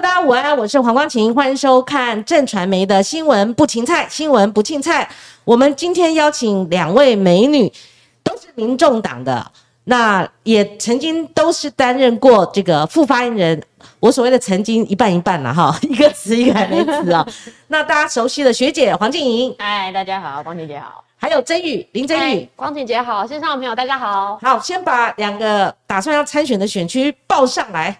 大家午安，我是黄光琴，欢迎收看正传媒的新闻不芹菜，新闻不芹菜。我们今天邀请两位美女，都是民众党的，那也曾经都是担任过这个副发言人。我所谓的曾经一半一半了哈，一个词一个还没词啊。那大家熟悉的学姐黄静莹，嗨，大家好，光晴姐好，还有曾宇林曾宇，光晴姐好，线上的朋友大家好。好，先把两个打算要参选的选区报上来。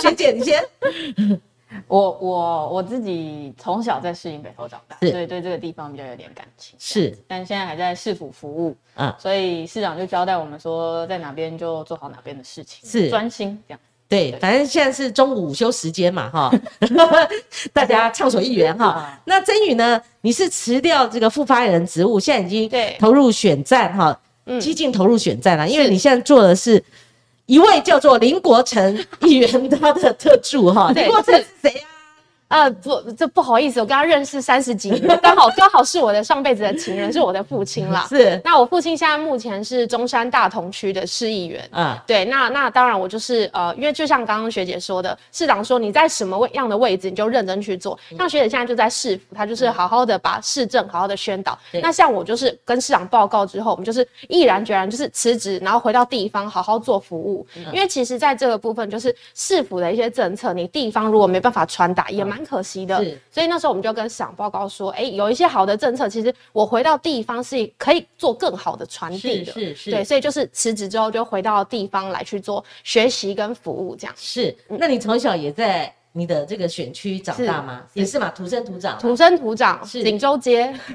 学姐，你先。我我我自己从小在市营北投长大，所以对这个地方比较有点感情。是，但现在还在市府服务，嗯，所以市长就交代我们说，在哪边就做好哪边的事情，是专心这样。对，反正现在是中午午休时间嘛，哈，大家畅所欲言哈。那曾宇呢？你是辞掉这个副发言人职务，现在已经投入选战哈，激进投入选战了，因为你现在做的是。一位叫做林国成议员，他的特助哈，林国成是谁呀？啊不，这不好意思，我跟他认识三十几年，刚好 刚好是我的上辈子的情人，是我的父亲啦。是，那我父亲现在目前是中山大同区的市议员。嗯，对，那那当然我就是呃，因为就像刚刚学姐说的，市长说你在什么位样的位置，你就认真去做。像学姐现在就在市府，她就是好好的把市政好好的宣导。那像我就是跟市长报告之后，我们就是毅然决然就是辞职，然后回到地方好好做服务。因为其实在这个部分，就是市府的一些政策，你地方如果没办法传达，也蛮。蛮可惜的，所以那时候我们就跟市长报告说，哎，有一些好的政策，其实我回到地方是可以做更好的传递的，是是，对，所以就是辞职之后就回到地方来去做学习跟服务，这样。是。那你从小也在你的这个选区长大吗？也是嘛，土生土长，土生土长，是。锦州街，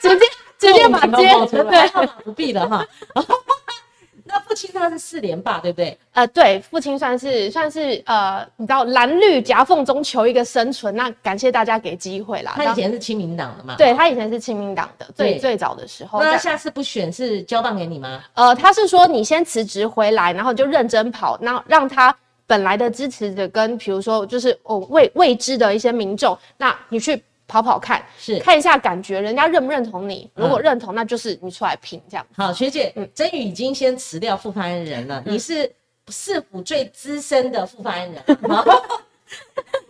直接直接把街对。不必了哈。那父亲他是四连霸，对不对？呃，对，父亲算是算是呃，你知道蓝绿夹缝中求一个生存。那感谢大家给机会啦。他以前是亲民党的嘛？对，他以前是亲民党的，最最早的时候。那下次不选是交棒给你吗？呃，他是说你先辞职回来，然后就认真跑，那让他本来的支持者跟比如说就是哦未未知的一些民众，那你去。跑跑看，是。看一下感觉，人家认不认同你？如果认同，那就是你出来拼这样。好，学姐，嗯，真宇已经先辞掉副发言人了，你是市府最资深的副发言人，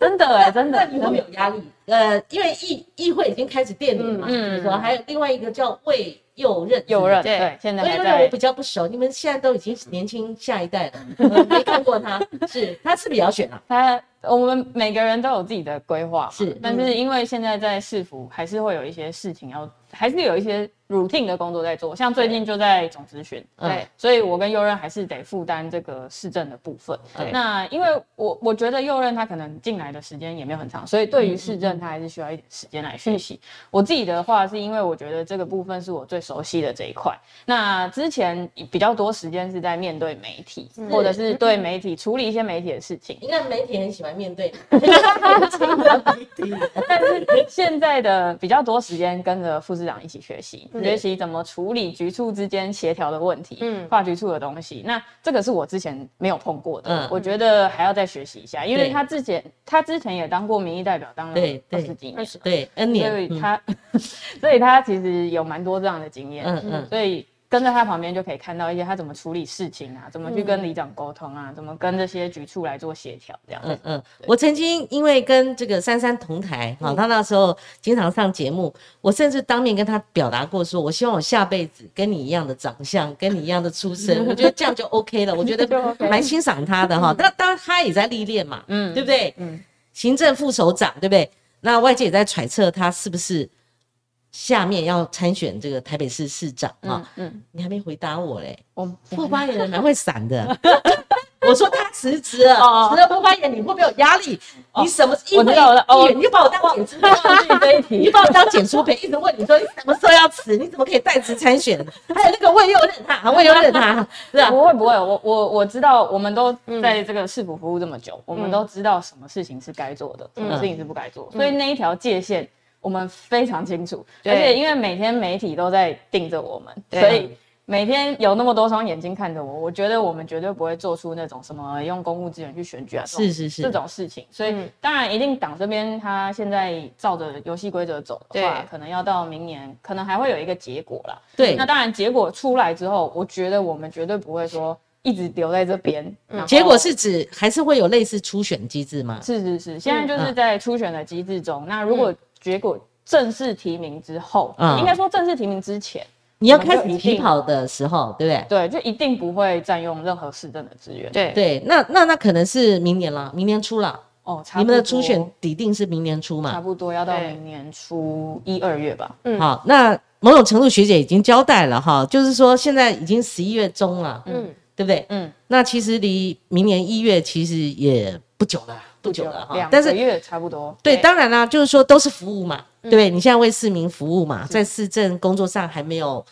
真的哎，真的，你会没有压力？呃，因为议议会已经开始电你嘛，嗯，说还有另外一个叫魏右任，右任对，现在魏右任我比较不熟，你们现在都已经年轻下一代了，没看过他，是他是比较选啊，他。我们每个人都有自己的规划，是，但是因为现在在市府，还是会有一些事情要，还是有一些。routine 的工作在做，像最近就在总咨询，对，所以我跟右任还是得负担这个市政的部分。那因为我我觉得右任他可能进来的时间也没有很长，所以对于市政他还是需要一点时间来学习。我自己的话是因为我觉得这个部分是我最熟悉的这一块。那之前比较多时间是在面对媒体，或者是对媒体处理一些媒体的事情。应该媒体很喜欢面对，但是现在的比较多时间跟着副市长一起学习。学习怎么处理局处之间协调的问题，嗯，跨局处的东西，那这个是我之前没有碰过的，我觉得还要再学习一下，因为他之前他之前也当过民意代表，当了二十几年，对，N 年，所以他 所以他其实有蛮多这样的经验，嗯嗯，所以。跟在他旁边就可以看到一些他怎么处理事情啊，怎么去跟里长沟通啊，怎么跟这些局处来做协调这样。嗯嗯，我曾经因为跟这个珊珊同台，哈，他那时候经常上节目，我甚至当面跟他表达过，说我希望我下辈子跟你一样的长相，跟你一样的出身，我觉得这样就 OK 了。我觉得 蛮欣赏他的哈，但当然他也在历练嘛，嗯，对不对？嗯，行政副首长对不对？那外界也在揣测他是不是。下面要参选这个台北市市长啊，嗯，你还没回答我嘞，我 副发言人蛮会闪的。我说他辞职了，辞了副发言，你会不会有压力？你什么议会议员，你就把我当剪书片，你把我当剪书片，一直问你说你什么时候要辞？你怎么可以代职参选？还有那个魏又任他，魏又任他，是啊，不会不会，我我我知道，我们都在这个市府服务这么久，我们都知道什么事情是该做的，什么事情是不该做，所以那一条界限。我们非常清楚，而且因为每天媒体都在盯着我们，所以每天有那么多双眼睛看着我，我觉得我们绝对不会做出那种什么用公务资源去选举啊，是是是这种事情。所以当然一定党这边他现在照着游戏规则走的话，可能要到明年，可能还会有一个结果啦。对，那当然结果出来之后，我觉得我们绝对不会说一直留在这边。结果是指还是会有类似初选机制吗？是是是，现在就是在初选的机制中。那如果结果正式提名之后，嗯应该说正式提名之前。你要开始起跑的时候，对不对？对，就一定不会占用任何市政的资源。对对，那那那可能是明年了，明年初了。哦，你们的初选底定是明年初嘛？差不多要到明年初一二月吧。嗯，好，那某种程度学姐已经交代了哈，就是说现在已经十一月中了，嗯，对不对？嗯，那其实离明年一月其实也不久了，不久了哈。但是月差不多。对，当然啦，就是说都是服务嘛。对，你现在为市民服务嘛，在市政工作上还没有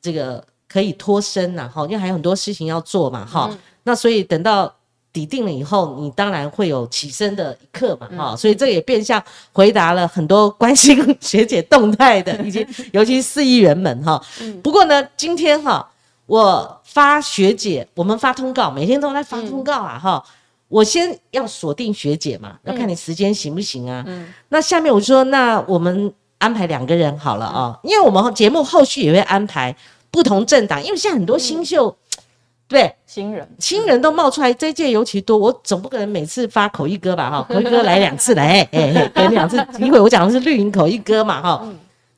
这个可以脱身呐，哈，因为还有很多事情要做嘛，哈。那所以等到底定了以后，你当然会有起身的一刻嘛，哈。所以这也变相回答了很多关心学姐动态的，以及尤其市议员们哈。不过呢，今天哈，我发学姐，我们发通告，每天都在发通告啊，哈。我先要锁定学姐嘛，要看你时间行不行啊？嗯，那下面我说，那我们安排两个人好了啊，因为我们节目后续也会安排不同政党，因为现在很多新秀，对，新人，新人都冒出来，这届尤其多，我总不可能每次发口译歌吧？哈，口译歌来两次来，哎，给 两次机会。我讲的是绿营口译歌嘛？哈，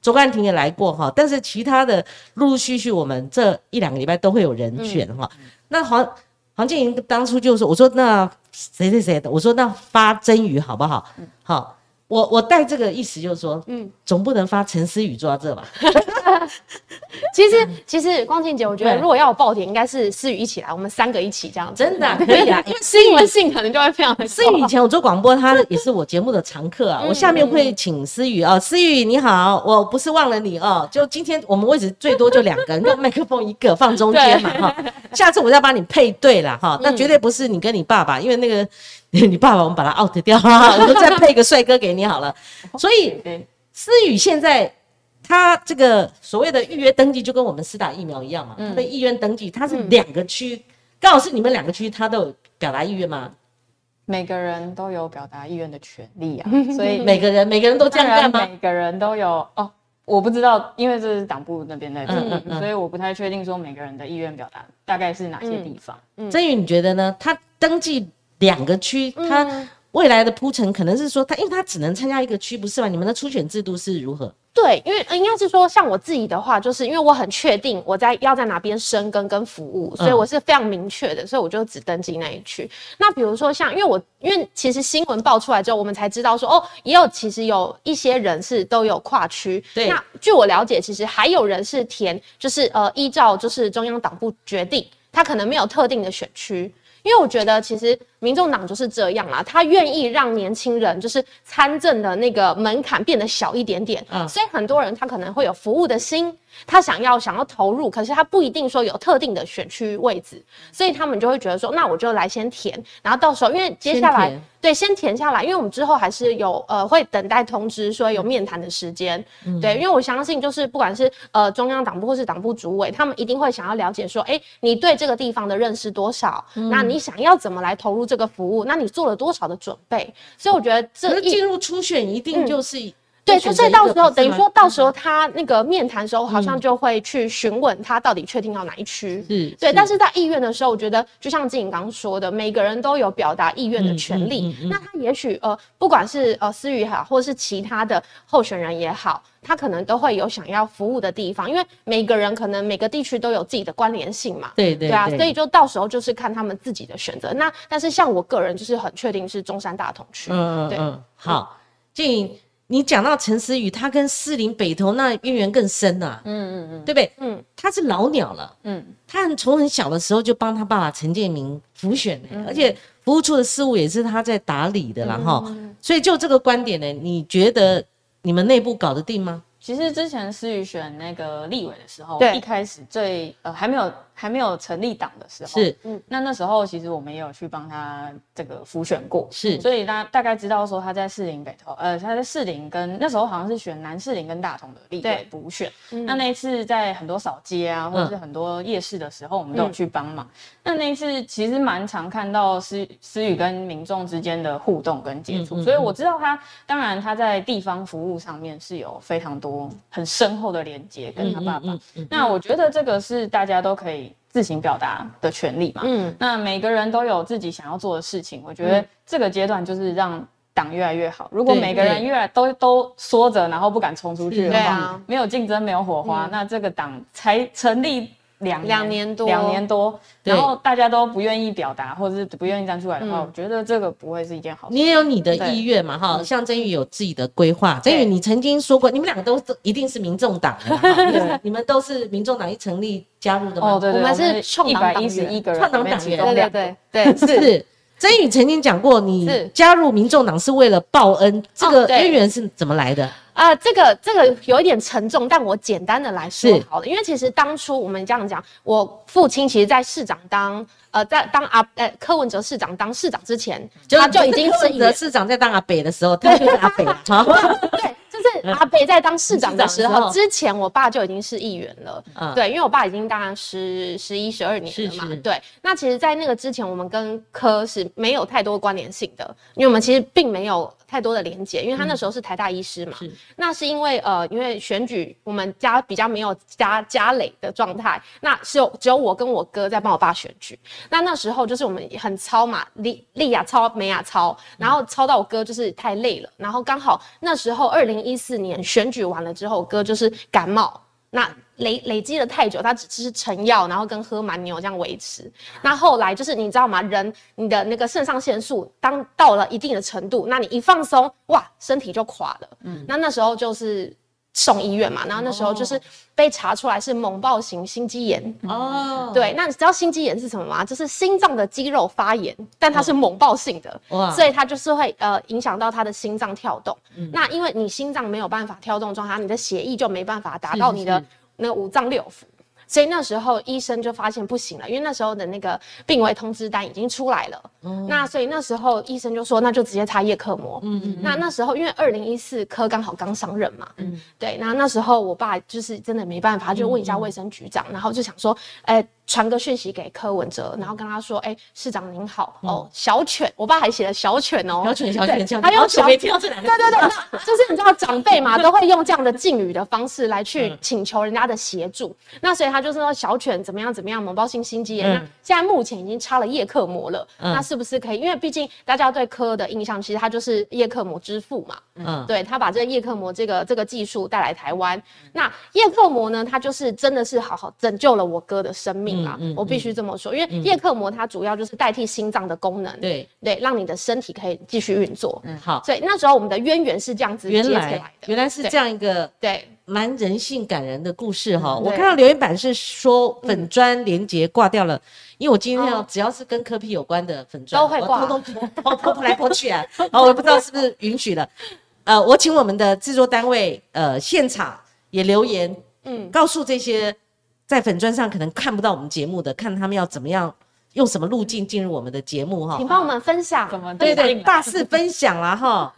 周冠廷也来过哈，但是其他的陆陆续续，我们这一两个礼拜都会有人选哈。那黄黄建莹当初就说，我说那。谁谁谁的？我说那发蒸鱼好不好？好，我我带这个意思就是说，嗯，总不能发陈思雨坐到这吧？其实其实光庆姐，我觉得如果要我报点，应该是思雨一起来，我们三个一起这样，真的 可以啊。因为新闻性可能就会非常的。思雨以前我做广播，他也是我节目的常客啊。我下面会请思雨啊，思雨你好，我不是忘了你哦，就今天我们位置最多就两个人，用麦克风一个放中间嘛哈。下次我再帮你配对了哈，那绝对不是你跟你爸爸，因为那个 你爸爸我们把他 out 掉啊，我们再配个帅哥给你好了。所以思雨现在。他这个所谓的预约登记就跟我们私打疫苗一样嘛，他的意愿登记他是两个区，刚好是你们两个区，他都有表达意愿吗？每个人都有表达意愿的权利啊，所以每个人每个人都这样干吗？每个人都有哦，我不知道，因为这是党部那边在做，所以我不太确定说每个人的意愿表达大概是哪些地方。曾宇，你觉得呢？他登记两个区，它未来的铺陈可能是说它，因为它只能参加一个区，不是吗？你们的初选制度是如何？对，因为应该是说，像我自己的话，就是因为我很确定我在要在哪边生根跟服务，所以我是非常明确的，所以我就只登记那一区。那比如说像，因为我因为其实新闻爆出来之后，我们才知道说，哦，也有其实有一些人是都有跨区。对。那据我了解，其实还有人是填，就是呃依照就是中央党部决定，他可能没有特定的选区。因为我觉得，其实民众党就是这样啦，他愿意让年轻人就是参政的那个门槛变得小一点点，嗯，所以很多人他可能会有服务的心。他想要想要投入，可是他不一定说有特定的选区位置，所以他们就会觉得说，那我就来先填，然后到时候因为接下来对先填下来，因为我们之后还是有呃会等待通知说有面谈的时间，对，因为我相信就是不管是呃中央党部或是党部主委，他们一定会想要了解说，哎，你对这个地方的认识多少？那你想要怎么来投入这个服务？那你做了多少的准备？所以我觉得这进入初选一定就是。对，所以到时候等于说到时候他那个面谈的时候，好像就会去询问他到底确定到哪一区。是，对。但是在意愿的时候，我觉得就像静颖刚刚说的，每个人都有表达意愿的权利。那他也许呃，不管是呃思雨好，或者是其他的候选人也好，他可能都会有想要服务的地方，因为每个人可能每个地区都有自己的关联性嘛。对对。对啊，所以就到时候就是看他们自己的选择。那但是像我个人就是很确定是中山大同区。嗯嗯嗯。好，静颖。你讲到陈思雨，他跟四林北投那渊源更深呐，嗯嗯嗯，对不对？嗯，他是老鸟了，嗯，他很从很小的时候就帮他爸爸陈建明辅选呢，而且服务处的事务也是他在打理的啦，哈，所以就这个观点呢，你觉得你们内部搞得定吗？其实之前思雨选那个立委的时候，一开始最呃还没有。还没有成立党的时候，是，嗯，那那时候其实我们也有去帮他这个复选过，是，所以他大概知道说他在士林北投，呃，他在士林跟那时候好像是选南士林跟大同的立委补选，那那一次在很多扫街啊，或者是很多夜市的时候，我们都有去帮忙。那那一次其实蛮常看到思思雨跟民众之间的互动跟接触，所以我知道他，当然他在地方服务上面是有非常多很深厚的连接跟他爸爸。那我觉得这个是大家都可以。自行表达的权利嘛。嗯，那每个人都有自己想要做的事情，我觉得这个阶段就是让党越来越好。如果每个人越来都都缩着，然后不敢冲出去的话，没有竞争，没有火花，那这个党才成立。两两年多，两年多，然后大家都不愿意表达，或者是不愿意站出来的话，我觉得这个不会是一件好事。你也有你的意愿嘛？哈，像曾宇有自己的规划。曾宇，你曾经说过，你们两个都一定是民众党的，你们都是民众党一成立加入的吗？哦，对对，我们是一百一十一个人，创党党员，对对对对，是。曾宇曾经讲过，你加入民众党是为了报恩，这个渊源是怎么来的？啊，这个这个有一点沉重，但我简单的来说好了。因为其实当初我们这样讲，我父亲其实在市长当呃在当阿呃柯文哲市长当市长之前，他就已经是市长在当阿北的时候，他就是阿北。对。就是阿北在当市长的时候，之前我爸就已经是议员了。对，因为我爸已经当了十十一十二年了嘛。对，那其实，在那个之前，我们跟科是没有太多关联性的，因为我们其实并没有。太多的连接，因为他那时候是台大医师嘛，那是因为呃，因为选举我们家比较没有家家累的状态，那是有只有我跟我哥在帮我爸选举，那那时候就是我们很操嘛，利利亚操美亚操，然后操到我哥就是太累了，然后刚好那时候二零一四年选举完了之后，我哥就是感冒，那。累累积了太久，他只是成药，然后跟喝蛮牛这样维持。那后来就是你知道吗？人你的那个肾上腺素当到了一定的程度，那你一放松，哇，身体就垮了。嗯，那那时候就是。送医院嘛，然后那时候就是被查出来是猛暴型心肌炎哦。对，那你知道心肌炎是什么吗？就是心脏的肌肉发炎，但它是猛暴性的，所以它就是会呃影响到他的心脏跳动。那因为你心脏没有办法跳动状态，你的血液就没办法达到你的那个五脏六腑。所以那时候医生就发现不行了，因为那时候的那个病危通知单已经出来了。那所以那时候医生就说，那就直接插叶克膜。嗯嗯。那那时候因为二零一四科刚好刚上任嘛。嗯。对，那那时候我爸就是真的没办法，就问一下卫生局长，然后就想说，哎。传个讯息给柯文哲，然后跟他说：“哎，市长您好哦，小犬，我爸还写了小犬哦，小犬小犬这样，他用小没听到这两个，对对对，就是你知道长辈嘛，都会用这样的敬语的方式来去请求人家的协助。那所以他就是说小犬怎么样怎么样，猛暴性心肌炎，那现在目前已经插了叶克膜了，那是不是可以？因为毕竟大家对柯的印象，其实他就是叶克膜之父嘛，嗯，对他把这个叶克膜这个这个技术带来台湾，那叶克膜呢，它就是真的是好好拯救了我哥的生命。”嗯，我必须这么说，因为叶克膜它主要就是代替心脏的功能，对对，让你的身体可以继续运作。嗯，好，所以那时候我们的渊源是这样子接起来的，原来是这样一个对蛮人性感人的故事哈。我看到留言板是说粉砖连接挂掉了，因为我今天只要是跟科 P 有关的粉砖都会挂，通通 抛抛来抛去啊，然后我不知道是不是允许了。呃，我请我们的制作单位呃现场也留言，嗯，告诉这些。在粉砖上可能看不到我们节目的，看他们要怎么样用什么路径进入我们的节目哈，请帮我们分享，对对，大肆分享啦哈，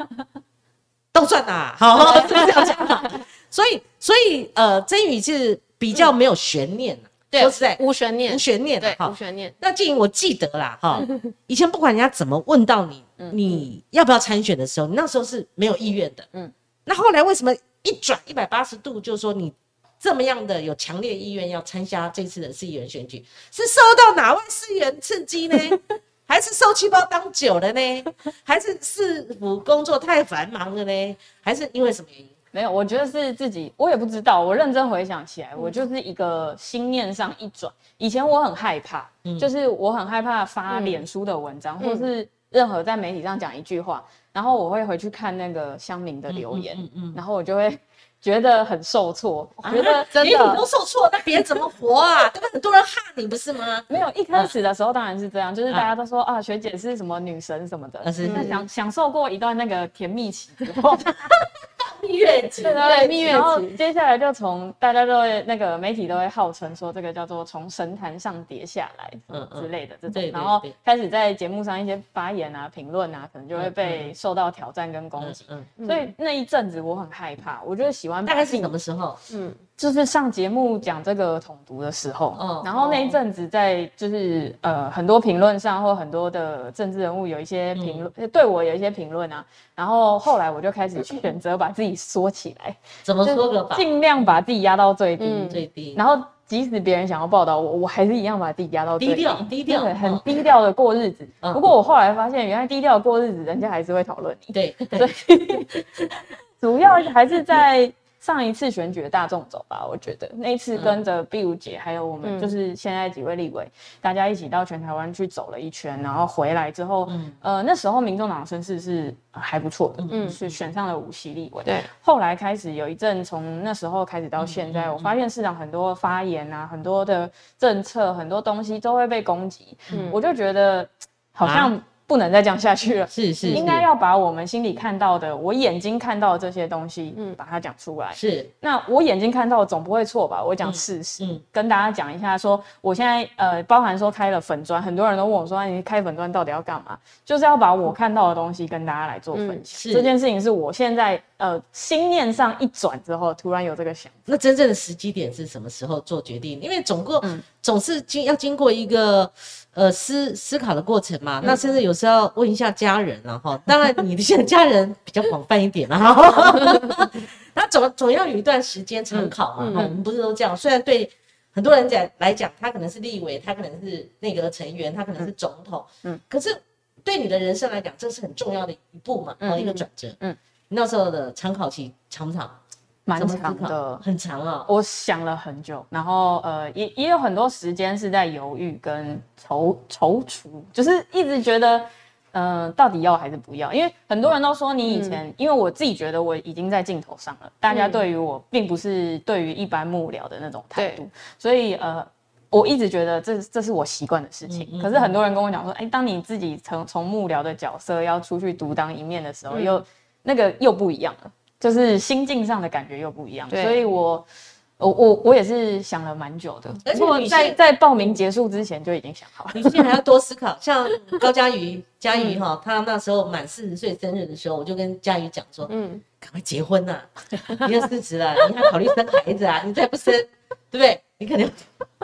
都算啦，好，这样讲。所以所以呃，真宇是比较没有悬念的，说实在无悬念，无悬念，对，无悬念。那静怡我记得啦哈，以前不管人家怎么问到你，你要不要参选的时候，你那时候是没有意愿的，嗯。那后来为什么一转一百八十度，就是说你？这么样的有强烈意愿要参加这次的市议员选举，是受到哪位市议员刺激呢？还是受气包当久了呢？还是市府工作太繁忙了呢？还是因为什么原因？没有，我觉得是自己，我也不知道。我认真回想起来，我就是一个心念上一转。以前我很害怕，就是我很害怕发脸书的文章，或是任何在媒体上讲一句话，然后我会回去看那个乡民的留言，然后我就会。觉得很受挫，觉得 真的你都受挫，那别人怎么活啊？对 不很多人害你不是吗？没有，一开始的时候当然是这样，就是大家都说啊，学姐是什么女神什么的，是享享受过一段那个甜蜜期之后。蜜月期，对蜜月期，然后接下来就从大家都会那个媒体都会号称说这个叫做从神坛上跌下来，嗯之类的这种，然后开始在节目上一些发言啊、评论啊，可能就会被受到挑战跟攻击，嗯，所以那一阵子我很害怕，我就喜欢大概是什么时候？嗯。就是上节目讲这个统独的时候，嗯，然后那一阵子在就是呃很多评论上或很多的政治人物有一些评论，对我有一些评论啊，然后后来我就开始选择把自己缩起来，怎么说的？尽量把自己压到最低，最低。然后即使别人想要报道我，我还是一样把自己压到低调，低调，很低调的过日子。不过我后来发现，原来低调过日子，人家还是会讨论你。对，所以 主要还是在。上一次选举的大众走吧，我觉得。那一次跟着碧如姐，还有我们就是现在几位立委，大家一起到全台湾去走了一圈，然后回来之后，呃，那时候民众党声势是还不错的，嗯，是选上了五席立委。对，后来开始有一阵，从那时候开始到现在，我发现市长很多发言啊，很多的政策，很多东西都会被攻击，我就觉得好像。不能再讲下去了，是是，应该要把我们心里看到的，我眼睛看到的这些东西，嗯，把它讲出来。是，那我眼睛看到总不会错吧？我讲事实，嗯，跟大家讲一下，说我现在呃，包含说开了粉砖，很多人都问我说，你开粉砖到底要干嘛？就是要把我看到的东西跟大家来做分享。这件事情是我现在呃心念上一转之后，突然有这个想。那真正的时机点是什么时候做决定？因为总共总是经要经过一个。呃，思思考的过程嘛，那甚至有时候问一下家人了哈。当然，你的现在家人比较广泛一点了哈。那总总要有一段时间参考嘛。我们不是都这样？虽然对很多人讲来讲，他可能是立委，他可能是内阁成员，他可能是总统，嗯，可是对你的人生来讲，这是很重要的一步嘛，和一个转折。嗯，那时候的参考期长不长？蛮长的，很长啊！我想了很久，然后呃，也也有很多时间是在犹豫跟踌踌躇，就是一直觉得，嗯，到底要还是不要？因为很多人都说你以前，因为我自己觉得我已经在镜头上了，大家对于我并不是对于一般幕僚的那种态度，所以呃，我一直觉得这这是我习惯的事情。可是很多人跟我讲说，哎，当你自己从从幕僚的角色要出去独当一面的时候，又那个又不一样了。就是心境上的感觉又不一样，所以我我我我也是想了蛮久的，而且在在报名结束之前就已经想好了。你现在还要多思考，像高佳瑜，佳瑜哈，她那时候满四十岁生日的时候，我就跟佳瑜讲说，嗯，赶快结婚呐，你要四十了，你还考虑生孩子啊？你再不生，对不对？你肯定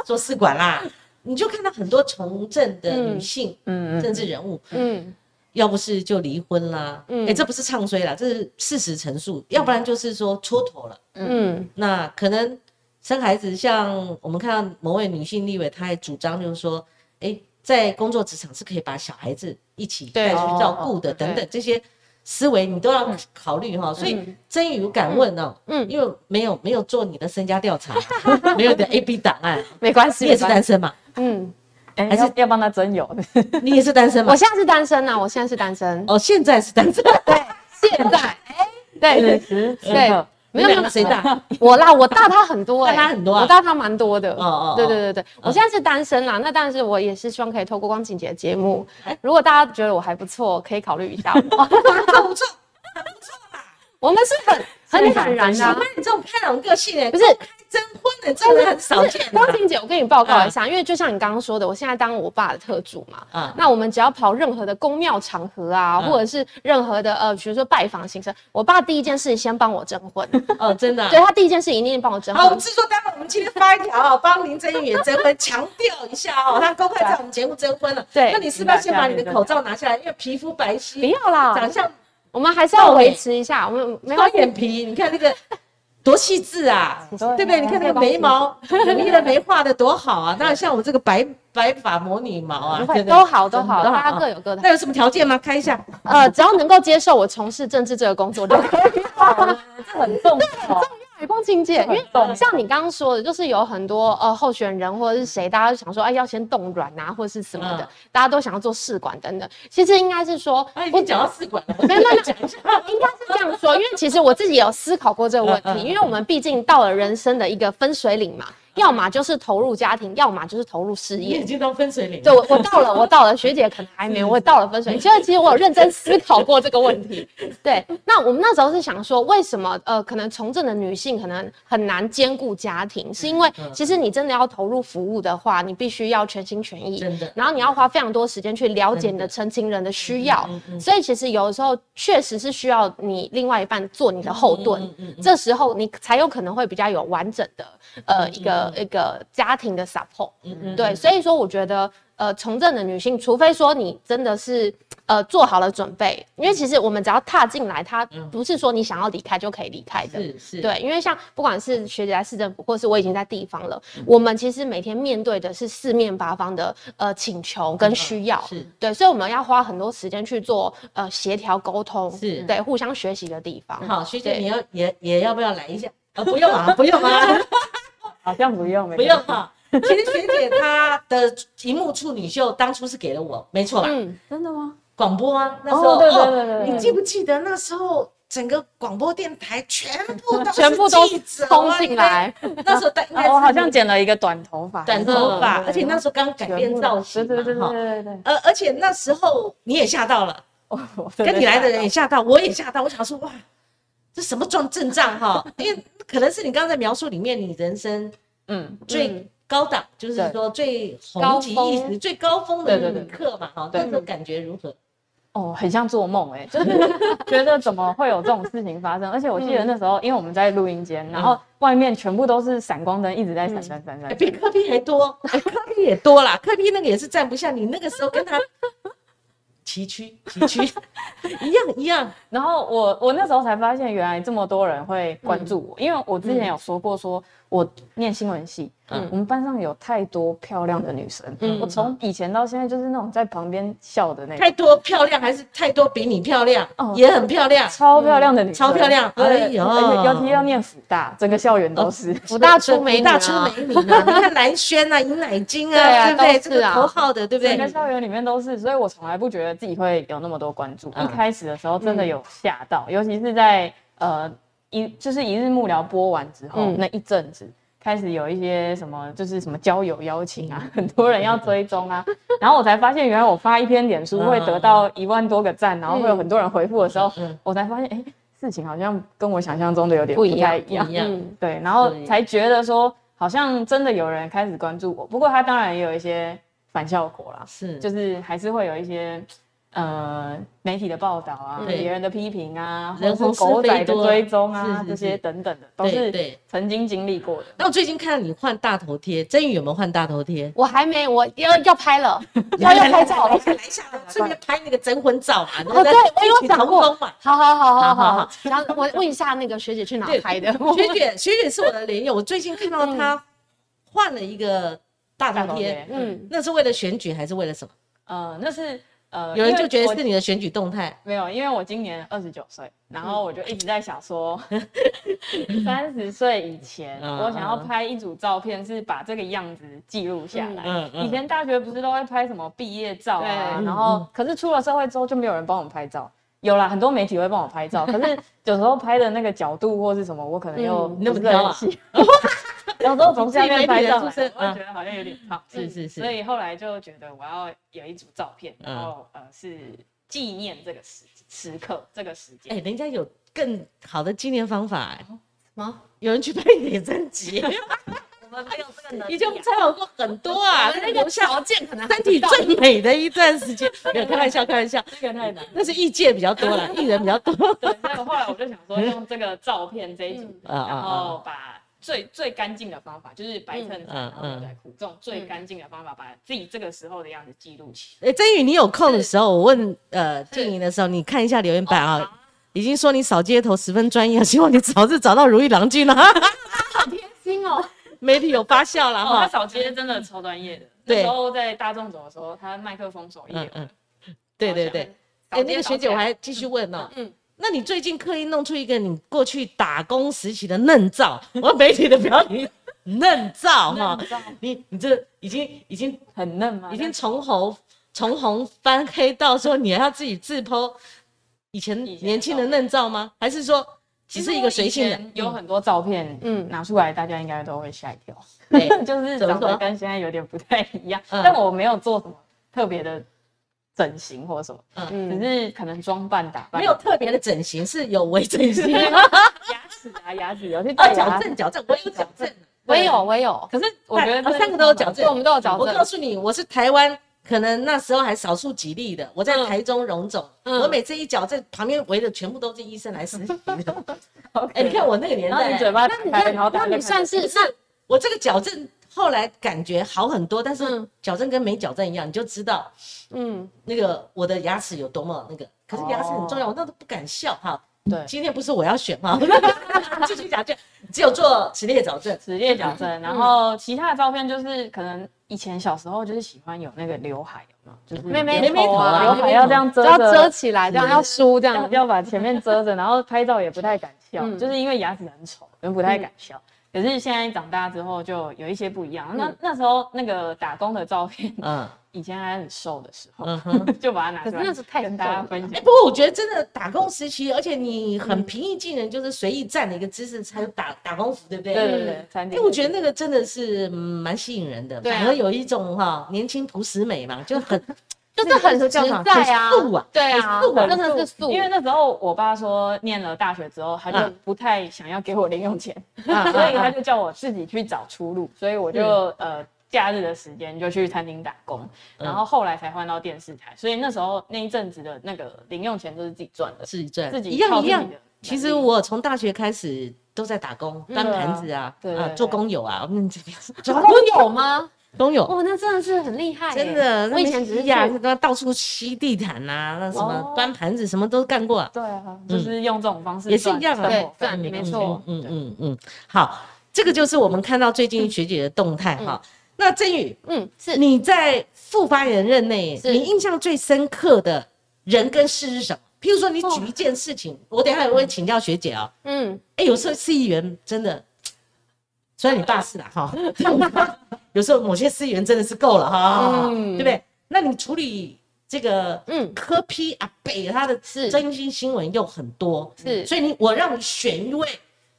做试管啦。你就看到很多从政的女性，嗯政治人物，嗯。要不是就离婚啦，哎，这不是唱衰啦，这是事实陈述。要不然就是说蹉跎了，嗯，那可能生孩子，像我们看到某位女性立委，她还主张就是说，哎，在工作职场是可以把小孩子一起带去照顾的，等等这些思维你都要考虑哈。所以真宇敢问哦，嗯，因为没有没有做你的身家调查，没有的 A B 档案，没关系，你也是单身嘛，嗯。还是要帮他征友，你也是单身吗？我现在是单身呐，我现在是单身。哦，现在是单身。对，现在，哎，对，对，对，没有没有，谁大？我啦，我大他很多，大他很多，我大他蛮多的。哦哦，对对对对，我现在是单身啦。那但是我也是希望可以透过光景节节目，如果大家觉得我还不错，可以考虑一下。不错不错，很不错啦。我们是很很坦然的。喜欢你这种开朗个性诶，不是。征婚的真的很少见。光晴姐，我跟你报告一下，因为就像你刚刚说的，我现在当我爸的特助嘛，啊，那我们只要跑任何的公庙场合啊，或者是任何的呃，比如说拜访行程，我爸第一件事先帮我征婚。哦，真的？对他第一件事一定帮我征婚。好，制作单位我们今天发一条，帮林真宇征婚，强调一下哦，他公开在我们节目征婚了。对，那你是不是要先把你的口罩拿下来？因为皮肤白皙，不要啦，长相我们还是要维持一下。我们双眼皮，你看那个。多细致啊，对不对？你看那个眉毛，你的眉画的多好啊！那像我这个白白发魔女毛啊，都好都好，大家各有各的。那有什么条件吗？开一下。呃，只要能够接受我从事政治这个工作就可以。这很重要。光境界，因为像你刚刚说的，就是有很多呃候选人或者是谁，大家都想说，哎，要先冻卵啊，或者是什么的，大家都想要做试管等等。其实应该是说，你讲到试管了，没有没有讲一下，应该是这样说，因为其实我自己有思考过这个问题，因为我们毕竟到了人生的一个分水岭嘛。要么就是投入家庭，要么就是投入事业。已经到分水岭。对，我我到了，我到了，学姐可能还没，我到了分水岭。其实其实我有认真思考过这个问题。对，那我们那时候是想说，为什么呃，可能从政的女性可能很难兼顾家庭，是因为其实你真的要投入服务的话，你必须要全心全意，真的。然后你要花非常多时间去了解你的成情人的需要，所以其实有的时候确实是需要你另外一半做你的后盾，这时候你才有可能会比较有完整的呃一个一个。家庭的 support，嗯嗯，对，所以说我觉得，呃，从政的女性，除非说你真的是。呃做好了准备，因为其实我们只要踏进来，它不是说你想要离开就可以离开的。是是，对，因为像不管是学姐在市政府，或是我已经在地方了，我们其实每天面对的是四面八方的呃请求跟需要。是，对，所以我们要花很多时间去做呃协调沟通，是对互相学习的地方。好，学姐你要也也要不要来一下？啊，不用啊，不用啊，好像不用，不用哈。其实学姐她的荧幕处女秀当初是给了我，没错吧？嗯，真的吗？广播啊，那时候哦，你记不记得那时候整个广播电台全部都全部都冲进来？那时候带我好像剪了一个短头发，短头发，而且那时候刚改变造型对对对，而且那时候你也吓到了，跟你来的人也吓到，我也吓到，我想说哇，这什么状阵仗哈？因为可能是你刚刚在描述里面，你人生嗯最。高档就是说最红极一时、最高峰的一刻嘛，哈，那种感觉如何？哦，很像做梦哎，就是觉得怎么会有这种事情发生？而且我记得那时候，因为我们在录音间，然后外面全部都是闪光灯，一直在闪闪闪闪，比科比还多，科比也多啦，科比那个也是站不下，你那个时候跟他崎岖崎岖 一样一样。然后我我那时候才发现，原来这么多人会关注我，因为我之前有说过说。我念新闻系，嗯，我们班上有太多漂亮的女生，嗯，我从以前到现在就是那种在旁边笑的那种。太多漂亮还是太多比你漂亮？哦，也很漂亮，超漂亮的女生，超漂亮。哎呦，尤其要念辅大，整个校园都是辅大出美女，大出美女啊！你看蓝轩啊，尹乃金啊，对不对？这个头号的，对不对？整个校园里面都是，所以我从来不觉得自己会有那么多关注。一开始的时候真的有吓到，尤其是在呃。一就是一日幕僚播完之后那一阵子，开始有一些什么就是什么交友邀请啊，很多人要追踪啊，然后我才发现原来我发一篇脸书会得到一万多个赞，然后会有很多人回复的时候，我才发现哎，事情好像跟我想象中的有点不一样，一样，对，然后才觉得说好像真的有人开始关注我，不过他当然也有一些反效果啦，是，就是还是会有一些。呃，媒体的报道啊，别人的批评啊，或者是狗仔的追踪啊，这些等等的，都是曾经经历过的。那我最近看到你换大头贴，真宇有没有换大头贴？我还没，我要要拍了，要要拍照了，来一下，顺便拍那个征婚照嘛。哦，对，我有讲过嘛。好好好好好。然后我问一下那个学姐去哪拍的？学姐，学姐是我的连友，我最近看到她换了一个大头贴，嗯，那是为了选举还是为了什么？呃，那是。呃，有人就觉得是你的选举动态，没有，因为我今年二十九岁，然后我就一直在想说，三十岁以前，我想要拍一组照片，是把这个样子记录下来。嗯嗯。以前大学不是都会拍什么毕业照啊，然后可是出了社会之后就没有人帮我们拍照，有啦，很多媒体会帮我拍照，可是 有时候拍的那个角度或是什么，我可能又那么挑细。有时候从下面拍照，我觉得好像有点胖，是是是，所以后来就觉得我要有一组照片，然后呃是纪念这个时时刻这个时间。哎，人家有更好的纪念方法哎，什么？有人去拍你的专辑？我们没有这个能力。已经采访过很多啊，那个条件可能身体最美的一段时间。没有开玩笑，开玩笑，这个太难。那是艺界比较多了，艺人比较多。对，那个后来我就想说，用这个照片这一组，然后把。最最干净的方法就是白衬衫，牛仔裤，这种最干净的方法，把自己这个时候的样子记录起。哎，真宇，你有空的时候，我问呃静莹的时候，你看一下留言板啊，已经说你扫街头十分专业，希望你早日找到如意郎君了。好贴心哦，媒体有发笑了哈。他扫街真的超专业的，那时候在大众走的时候，他麦克风手艺。嗯嗯，对对对。哎，那个学姐，我还继续问呢。嗯。那你最近刻意弄出一个你过去打工时期的嫩照，我媒体的标题嫩照哈，你你这已经已经很嫩吗？已经从红从红翻黑到说你还要自己自剖以前年轻的嫩照吗？还是说只是一个随性的？有很多照片，嗯，拿出来大家应该都会吓一跳，对，就是长得跟现在有点不太一样，但我没有做什么特别的。整形或者什么，嗯，只是可能装扮打扮，没有特别的整形，是有微整形，牙齿啊，牙齿有些矫正矫正，我有矫正，我有我有，可是我觉得三个都有矫正，我们都有矫正。我告诉你，我是台湾可能那时候还少数几例的，我在台中荣总，我每次一矫正，旁边围的全部都是医生来实习的。哎，你看我那个年代，你嘴巴打开，然后那你算是是，我这个矫正。后来感觉好很多，但是矫正跟没矫正一样，你就知道，嗯，那个我的牙齿有多么那个。可是牙齿很重要，我那都不敢笑哈。对，今天不是我要选哈，继续矫正只有做齿列矫正，齿列矫正，然后其他的照片就是可能以前小时候就是喜欢有那个刘海，有没有？就是妹妹头啊，刘海要这样遮，要遮起来，这样要梳，这样。要把前面遮着，然后拍照也不太敢笑，就是因为牙齿很丑，人不太敢笑。可是现在长大之后就有一些不一样。那那时候那个打工的照片，嗯。以前还很瘦的时候，就把它拿出来那是太跟大家分享。哎，不过我觉得真的打工时期，而且你很平易近人，就是随意站的一个姿势，穿打打工服，对不对？对对对。因为，我觉得那个真的是蛮吸引人的，反而有一种哈年轻朴实美嘛，就很就是很实在啊，素啊，对啊，素真的是素。因为那时候我爸说，念了大学之后，他就不太想要给我零用钱，所以他就叫我自己去找出路，所以我就呃。假日的时间就去餐厅打工，然后后来才换到电视台，所以那时候那一阵子的那个零用钱都是自己赚的，自己赚，自己一样一样。其实我从大学开始都在打工，端盘子啊，啊，做工友啊，我们这边 做工友吗？工友，哦，那真的是很厉害，真的。我以前只是呀，都到处吸地毯啊，那什么端盘子，什么都干过。啊对啊，就是用这种方式也是一样的，对，没错。嗯嗯嗯，好，这个就是我们看到最近学姐的动态哈。那真宇，嗯，是你在副发言人任内，你印象最深刻的人跟事是什么？譬如说，你举一件事情，我等下也会请教学姐啊。嗯，哎，有时候市议员真的，虽然你爸是啦哈，有时候某些市议员真的是够了哈，对不对？那你处理这个，嗯，科批啊，北他的是真心新闻又很多，是，所以你我让你选一位，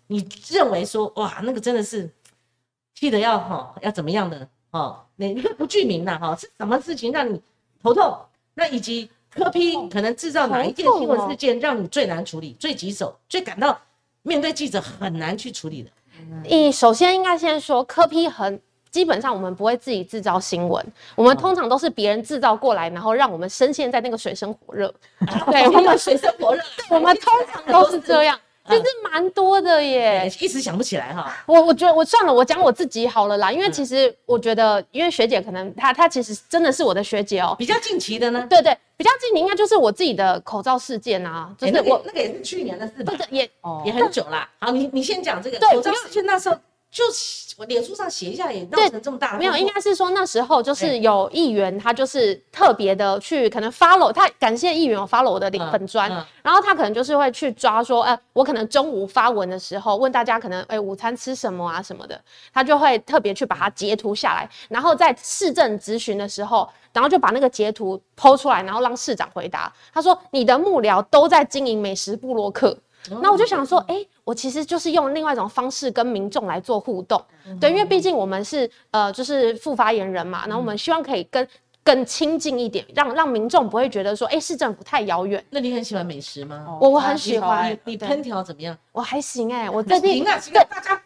你认为说，哇，那个真的是。记得要哈，要怎么样的哦？你你不具名呐哈？是什么事情让你头痛？那以及科批可能制造哪一件新闻事件让你最难处理、最棘手、最感到面对记者很难去处理的？你首先应该先说科批很基本上我们不会自己制造新闻，我们通常都是别人制造过来，然后让我们深陷在那个水深火热。对，我们 水深火热，我们通常都是这样。其实蛮多的耶，一时想不起来哈。我我觉得我算了，我讲我自己好了啦。因为其实我觉得，因为学姐可能她她其实真的是我的学姐哦。比较近期的呢？对对，比较近期应该就是我自己的口罩事件啊。就是我那个也是去年的事吧？也也很久啦。好，你你先讲这个口罩事件那时候。就我脸书上写一下也闹成这么大，没有，应该是说那时候就是有议员，他就是特别的去可能 follow 他，感谢议员有 follow 我的粉砖，然后他可能就是会去抓说，哎，我可能中午发文的时候问大家可能哎午餐吃什么啊什么的，他就会特别去把它截图下来，然后在市政咨询的时候，然后就把那个截图剖出来，然后让市长回答，他说你的幕僚都在经营美食部落客。那我就想说，哎，我其实就是用另外一种方式跟民众来做互动，对，因为毕竟我们是呃，就是副发言人嘛，然后我们希望可以跟更亲近一点，让让民众不会觉得说，哎，市政府太遥远。那你很喜欢美食吗？我我很喜欢。你烹调怎么样？我还行哎，我 最近啊，对大家。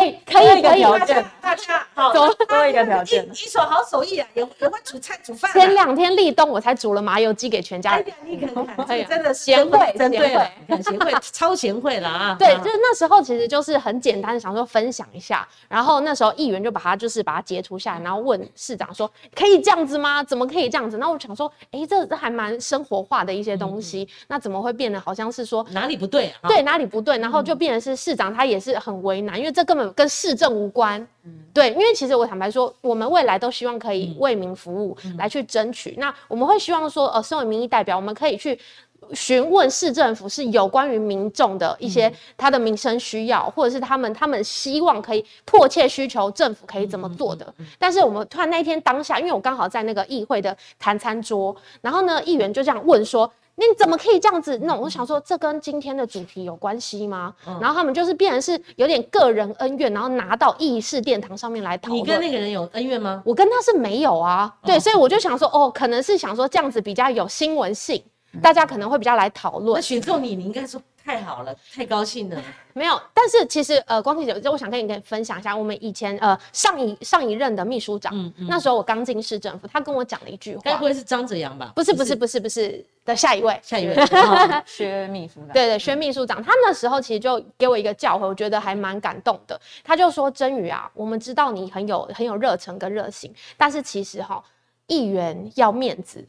可以可以，大家大家好，多多一个条件，一手好手艺啊，也也会煮菜煮饭。前两天立冬，我才煮了麻油鸡给全家。你看看，真的贤惠，贤惠，很贤惠，超贤惠了啊！对，就是那时候其实就是很简单的，想说分享一下。然后那时候议员就把它就是把它截图下来，然后问市长说：“可以这样子吗？怎么可以这样子？”那我想说，哎，这这还蛮生活化的一些东西，那怎么会变得好像是说哪里不对？对，哪里不对？然后就变成是市长他也是很为难，因为这根本跟市政无。关，对，因为其实我坦白说，我们未来都希望可以为民服务，来去争取。那我们会希望说，呃，身为民意代表，我们可以去询问市政府是有关于民众的一些他的民生需要，或者是他们他们希望可以迫切需求政府可以怎么做的。但是我们突然那一天当下，因为我刚好在那个议会的谈餐桌，然后呢，议员就这样问说。你怎么可以这样子那？我想说，这跟今天的主题有关系吗？然后他们就是变成是有点个人恩怨，然后拿到议事殿堂上面来讨论。你跟那个人有恩怨吗？我跟他是没有啊。对，所以我就想说，哦，可能是想说这样子比较有新闻性。大家可能会比较来讨论。那选中你，你应该说。太好了，太高兴了。没有，但是其实呃，光姐姐，我想跟你跟分享一下，我们以前呃上一上一任的秘书长，嗯嗯，那时候我刚进市政府，他跟我讲了一句话，该不会是张泽阳吧？不是不是不是不是的下一位，下一位，薛秘书长。对对，薛秘书长，他那时候其实就给我一个教诲，我觉得还蛮感动的。他就说：“真宇啊，我们知道你很有很有热忱跟热心，但是其实哈，议员要面子。”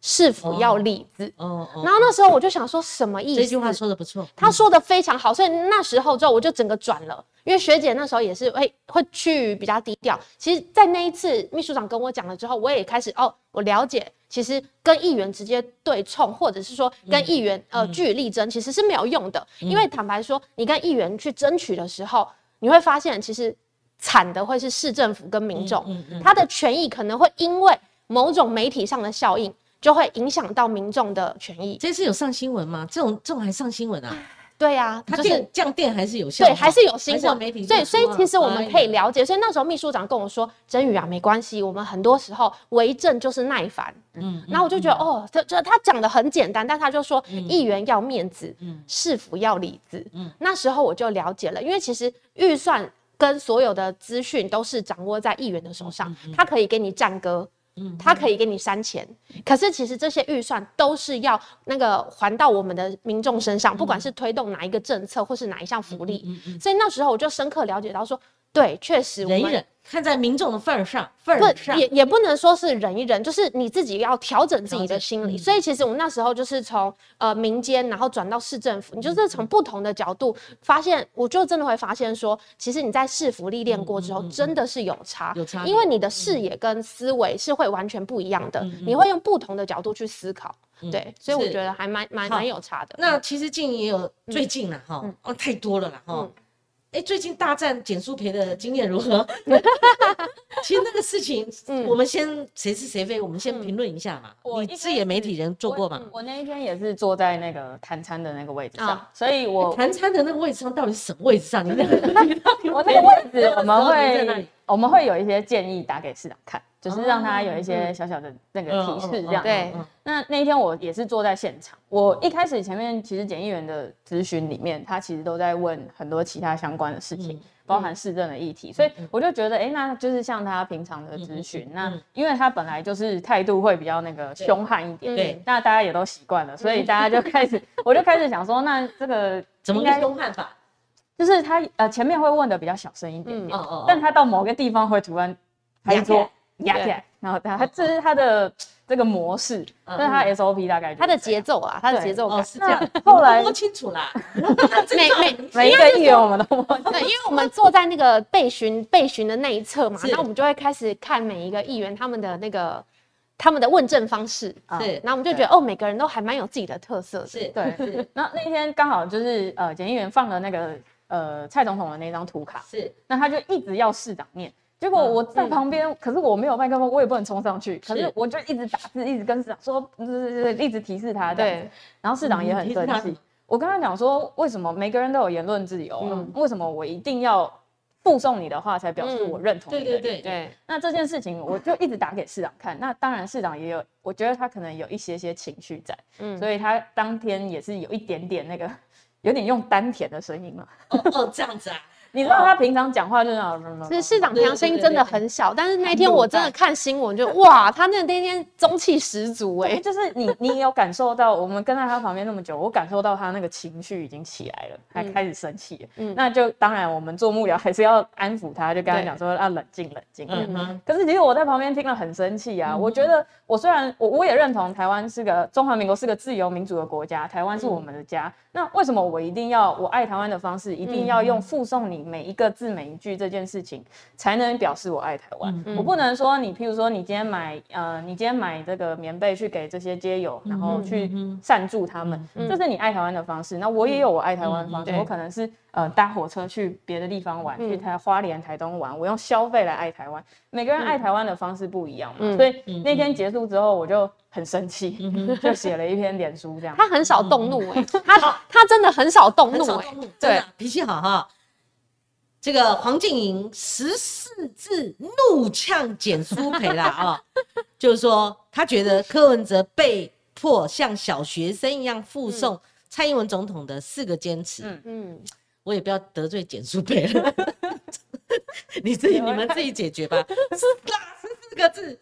是否要理智？哦哦。然后那时候我就想说，什么意思？这句话说的不错，他说的非常好。所以那时候之后，我就整个转了。因为学姐那时候也是会会去比较低调。其实，在那一次秘书长跟我讲了之后，我也开始哦，我了解，其实跟议员直接对冲，或者是说跟议员呃据理力争，其实是没有用的。因为坦白说，你跟议员去争取的时候，你会发现，其实惨的会是市政府跟民众，他的权益可能会因为某种媒体上的效应。就会影响到民众的权益。这次有上新闻吗？这种这种还上新闻啊？对呀，它电降电还是有效，对，还是有新闻媒体。对，所以其实我们可以了解。所以那时候秘书长跟我说：“真宇啊，没关系，我们很多时候为政就是耐烦。”嗯，然后我就觉得哦，这这他讲的很简单，但他就说议员要面子，嗯，市府要里子。嗯，那时候我就了解了，因为其实预算跟所有的资讯都是掌握在议员的手上，他可以给你战歌。他可以给你删钱，可是其实这些预算都是要那个还到我们的民众身上，不管是推动哪一个政策或是哪一项福利，所以那时候我就深刻了解到说，对，确实忍一忍。看在民众的份儿上，份儿上也也不能说是忍一忍，就是你自己要调整自己的心理。所以其实我们那时候就是从呃民间，然后转到市政府，你就是从不同的角度发现，我就真的会发现说，其实你在市府历练过之后，真的是有差，有差，因为你的视野跟思维是会完全不一样的，你会用不同的角度去思考，对，所以我觉得还蛮蛮蛮有差的。那其实近也有最近了哈，哦太多了了哈。哎，最近大战简书培的经验如何？其实那个事情，我们先谁是谁非，我们先评论一下嘛。你自己媒体人做过吗？我那一天也是坐在那个谈餐的那个位置上，所以我谈餐的那个位置上到底是什么位置上？你那个我那个位置，我们会我们会有一些建议打给市长看。就是让他有一些小小的那个提示，这样。对。那那一天我也是坐在现场。我一开始前面其实检议员的咨询里面，他其实都在问很多其他相关的事情，包含市政的议题。所以我就觉得，哎，那就是像他平常的咨询。那因为他本来就是态度会比较那个凶悍一点，对。那大家也都习惯了，所以大家就开始，我就开始想说，那这个 怎么个凶悍法？就是他呃前面会问的比较小声一点点，但他到某个地方会突然拍桌。压起来，然后他他这是他的这个模式，这是他 SOP 大概，他的节奏啊，他的节奏感。是这样。后来摸清楚啦，每每每一个议员我们都摸。对，因为我们坐在那个备询备询的那一侧嘛，那我们就会开始看每一个议员他们的那个他们的问政方式，是，然后我们就觉得哦，每个人都还蛮有自己的特色，是对。那那天刚好就是呃，检议员放了那个呃蔡总统的那张图卡，是，那他就一直要市长念。结果我在旁边，可是我没有麦克风，我也不能冲上去。可是我就一直打字，一直跟市长说，一直提示他。对。然后市长也很生气。我跟他讲说，为什么每个人都有言论自由？嗯。为什么我一定要附送你的话才表示我认同？对对对对。那这件事情，我就一直打给市长看。那当然，市长也有，我觉得他可能有一些些情绪在。嗯。所以他当天也是有一点点那个，有点用丹田的声音了。哦哦，这样子啊。你知道他平常讲话就是什么？其实市长平常声音真的很小，但是那天我真的看新闻，就哇，他那那天中气十足哎，就是你你有感受到，我们跟在他旁边那么久，我感受到他那个情绪已经起来了，他开始生气。嗯，那就当然我们做幕僚还是要安抚他，就跟他讲说要冷静冷静。嗯可是其实我在旁边听了很生气啊，我觉得我虽然我我也认同台湾是个中华民国是个自由民主的国家，台湾是我们的家。那为什么我一定要我爱台湾的方式，一定要用附送你每一个字每一句这件事情，才能表示我爱台湾？我不能说你，譬如说你今天买呃，你今天买这个棉被去给这些街友，然后去赞助他们，这是你爱台湾的方式。那我也有我爱台湾的方式，我可能是。呃，搭火车去别的地方玩，去台花莲、台东玩，我用消费来爱台湾。每个人爱台湾的方式不一样嘛，所以那天结束之后，我就很生气，就写了一篇脸书这样。他很少动怒哎，他他真的很少动怒哎，对，脾气好哈。这个黄静莹十四字怒呛简书培啦啊，就是说他觉得柯文哲被迫像小学生一样附送蔡英文总统的四个坚持。嗯嗯，我也不要得罪简书培了，你自己你们自己解决吧。是十四个字，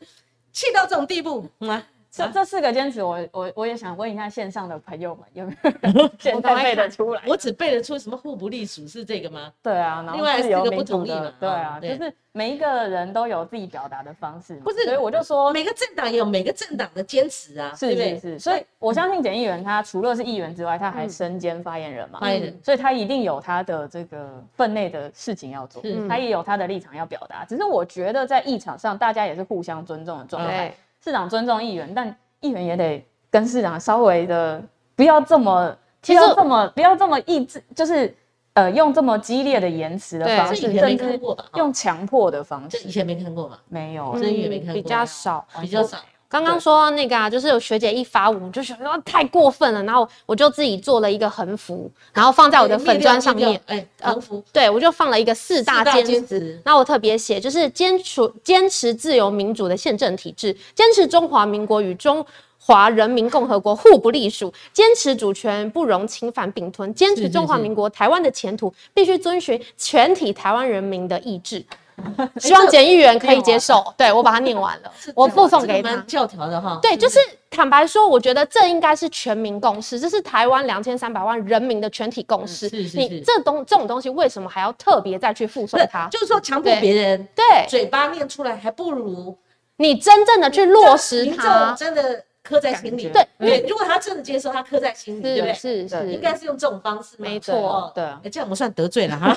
气到这种地步吗？这这四个坚持，我我我也想问一下线上的朋友们，有没有人现在背得出来？我只背得出什么互不隶属是这个吗？对啊，另外四个不同意嘛？对啊，就是每一个人都有自己表达的方式，不是？所以我就说，每个政党也有每个政党的坚持啊，是是是。所以我相信简议员他除了是议员之外，他还身兼发言人嘛，发言人，所以他一定有他的这个分内的事情要做，他也有他的立场要表达。只是我觉得在议场上，大家也是互相尊重的状态，市长尊重议员，但。议员也得跟市长稍微的不要这么，不要这么不要这么意志，就是呃用这么激烈的言辞的方式，甚至用强迫的方式。以前没看过吧？没有，真也没看过，比较少，比较少。刚刚说那个啊，就是有学姐一发我们就觉得太过分了，然后我就自己做了一个横幅，然后放在我的粉砖上面。哎，横幅，对我就放了一个四大坚持，那我特别写就是坚持坚持自由民主的宪政体制，坚持中华民国与中华人民共和国互不隶属，坚持主权不容侵犯并吞，坚持中华民国台湾的前途必须遵循全体台湾人民的意志。希望检议员可以接受，对我把它念完了，我附送给他。教条的哈，对，就是坦白说，我觉得这应该是全民共识，这是台湾两千三百万人民的全体共识。是是是，这东这种东西为什么还要特别再去附送它？就是说强迫别人对嘴巴念出来，还不如你真正的去落实它，真的刻在心里。对对，如果他真的接受，他刻在心里，对不对？是是，应该是用这种方式。没错，对。哎，这样我算得罪了哈。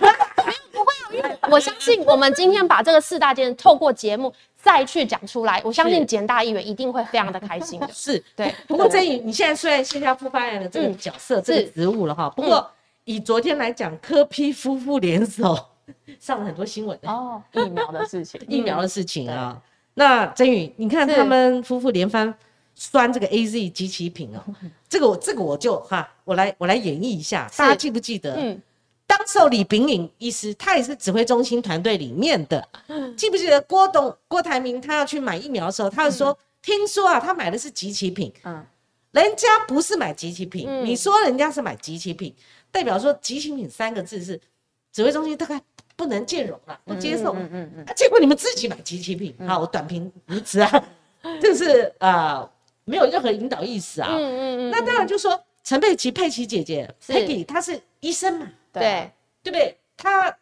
我相信我们今天把这个四大件透过节目再去讲出来，我相信简大议员一定会非常的开心。是对，不过这你现在虽然卸下副发言的这个角色、这个职务了哈，不过以昨天来讲，科批夫妇联手 上了很多新闻哦，疫苗的事情，疫苗的事情啊。那真宇，你看他们夫妇连番酸这个 A Z 及其品哦，这个我这个我就哈，我来我来演绎一下，大家记不记得？嗯。当时候李炳颖医师，他也是指挥中心团队里面的，记不记得郭董郭台铭他要去买疫苗的时候，他就说，听说啊，他买的是集齐品，嗯，人家不是买集齐品，你说人家是买集齐品，代表说集齐品三个字是指挥中心大概不能兼容了，不接受，嗯嗯嗯，结果你们自己买集齐品，好，我短评如此啊，这是啊，没有任何引导意思啊，嗯嗯嗯，那当然就说陈佩琪佩琪姐姐 Peggy 她是医生嘛。对，对不对？他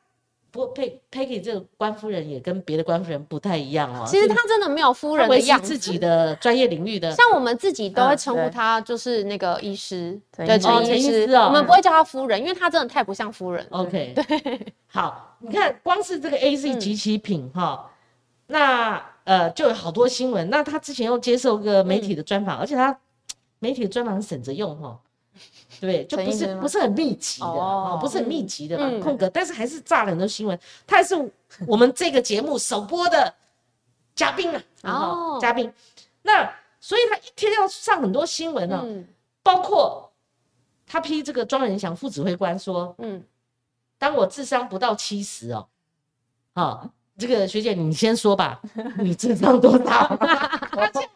不佩佩给这个官夫人也跟别的官夫人不太一样哦。其实她真的没有夫人的样子，自己的专业领域的。像我们自己都会称呼她就是那个医师，对陈医师哦。我们不会叫她夫人，因为她真的太不像夫人。OK，对。好，你看光是这个 A Z 集齐品哈，那呃就有好多新闻。那她之前又接受个媒体的专访，而且她媒体的专访省着用哈。对，就不是不是很密集的哦，不是很密集的嘛，空格，但是还是炸了很多新闻。他还是我们这个节目首播的嘉宾啊，哦，嘉宾。那所以他一天要上很多新闻呢，包括他批这个庄仁祥副指挥官说，嗯，当我智商不到七十哦，好，这个学姐你先说吧，你智商多少？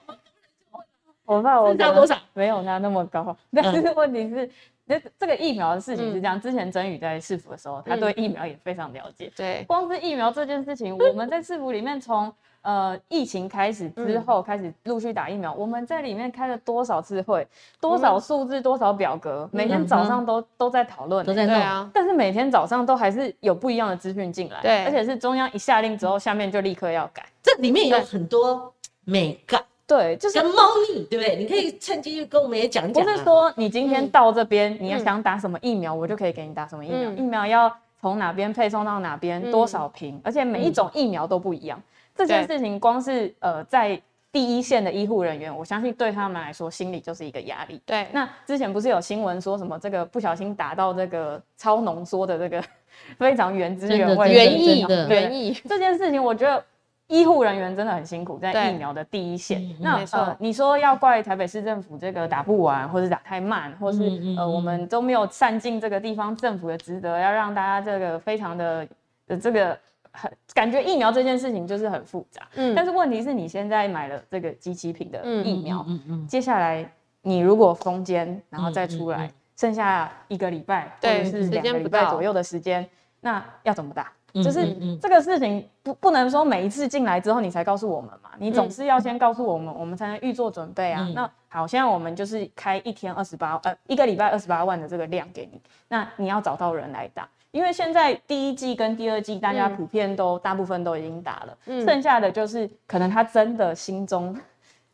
我怕我差多少？没有他那么高，但是问题是，那这个疫苗的事情是这样。之前曾宇在市府的时候，他对疫苗也非常了解。对，光是疫苗这件事情，我们在市府里面从呃疫情开始之后开始陆续打疫苗，我们在里面开了多少次会，多少数字，多少表格，每天早上都都在讨论，都在对啊。但是每天早上都还是有不一样的资讯进来，对，而且是中央一下令之后，下面就立刻要改，这里面有很多美感。对，就是跟猫腻，对不对？你可以趁机跟我们也讲讲。不是说你今天到这边，你要想打什么疫苗，我就可以给你打什么疫苗。疫苗要从哪边配送到哪边，多少瓶，而且每一种疫苗都不一样。这件事情光是呃在第一线的医护人员，我相信对他们来说心里就是一个压力。对，那之前不是有新闻说什么这个不小心打到这个超浓缩的这个 非常原汁原味原意的原意这件事情，我觉得。医护人员真的很辛苦，在疫苗的第一线。那呃，你说要怪台北市政府这个打不完，或者打太慢，或是呃，我们都没有善尽这个地方政府的职责，要让大家这个非常的呃这个很感觉疫苗这件事情就是很复杂。嗯。但是问题是你现在买了这个机器品的疫苗，嗯嗯，接下来你如果封间，然后再出来，剩下一个礼拜或者是两个礼拜左右的时间，那要怎么打？就是这个事情不不能说每一次进来之后你才告诉我们嘛，你总是要先告诉我们，我们才能预做准备啊。那好，现在我们就是开一天二十八呃一个礼拜二十八万的这个量给你，那你要找到人来打，因为现在第一季跟第二季大家普遍都大部分都已经打了，剩下的就是可能他真的心中。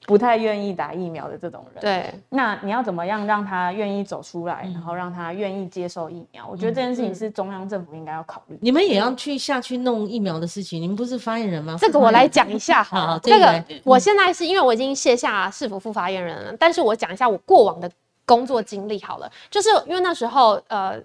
不太愿意打疫苗的这种人，对，那你要怎么样让他愿意走出来，然后让他愿意接受疫苗？我觉得这件事情是中央政府应该要考虑。你们也要去下去弄疫苗的事情，你们不是发言人吗？这个我来讲一下哈。这个我现在是因为我已经卸下市府副发言人了，但是我讲一下我过往的工作经历好了，就是因为那时候呃。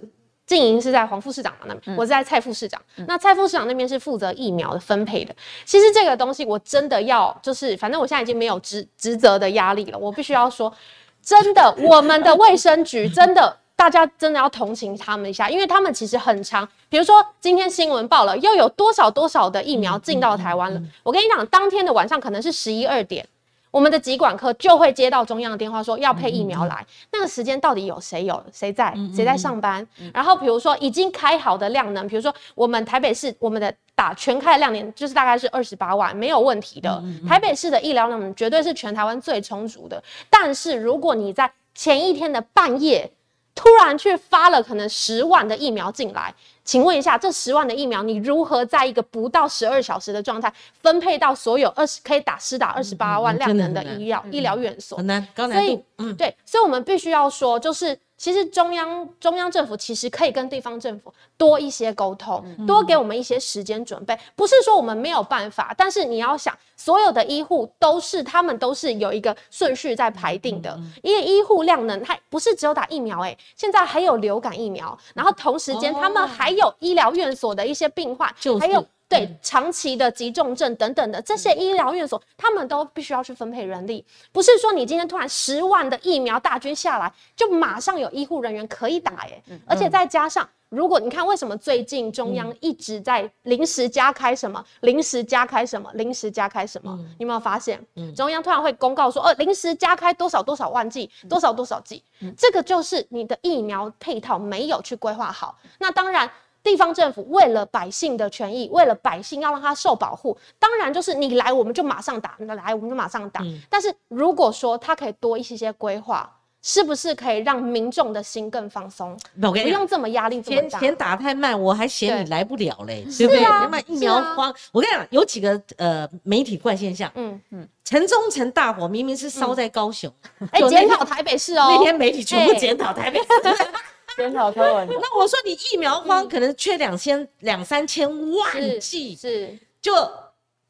经营是在黄副市长那边，我是在蔡副市长。那蔡副市长那边是负责疫苗的分配的。其实这个东西我真的要，就是反正我现在已经没有职职责的压力了。我必须要说，真的，我们的卫生局真的，大家真的要同情他们一下，因为他们其实很长。比如说今天新闻报了，又有多少多少的疫苗进到台湾了。我跟你讲，当天的晚上可能是十一二点。我们的疾管科就会接到中央的电话，说要配疫苗来。那个时间到底有谁有谁在谁在上班？然后比如说已经开好的量能，比如说我们台北市我们的打全开的量能就是大概是二十八万，没有问题的。台北市的医疗量能绝对是全台湾最充足的。但是如果你在前一天的半夜，突然去发了可能十万的疫苗进来，请问一下，这十万的疫苗你如何在一个不到十二小时的状态分配到所有二十可以打施打二十八万量能的医疗医疗院所？很难，高难度。嗯，对，所以我们必须要说，就是。其实中央中央政府其实可以跟地方政府多一些沟通，多给我们一些时间准备。不是说我们没有办法，但是你要想，所有的医护都是他们都是有一个顺序在排定的，因为医护量能它不是只有打疫苗，哎，现在还有流感疫苗，然后同时间他们还有医疗院所的一些病患，还有。对长期的急重症等等的这些医疗院所，他们都必须要去分配人力，不是说你今天突然十万的疫苗大军下来，就马上有医护人员可以打耶。而且再加上，如果你看为什么最近中央一直在临时加开什么，临时加开什么，临时加开什么，你有没有发现？中央突然会公告说，哦，临时加开多少多少万剂，多少多少剂，这个就是你的疫苗配套没有去规划好。那当然。地方政府为了百姓的权益，为了百姓要让他受保护，当然就是你来我们就马上打，你来我们就马上打。但是如果说他可以多一些些规划，是不是可以让民众的心更放松？不用这么压力这么大。钱打太慢，我还嫌你来不了嘞，对不对？那么疫苗荒，我跟你讲，有几个呃媒体怪现象。嗯嗯，城中城大火明明是烧在高雄，哎，检讨台北市哦。那天媒体全部检讨台北市。检讨柯文 那我说你疫苗荒可能缺两千两三千万剂，是就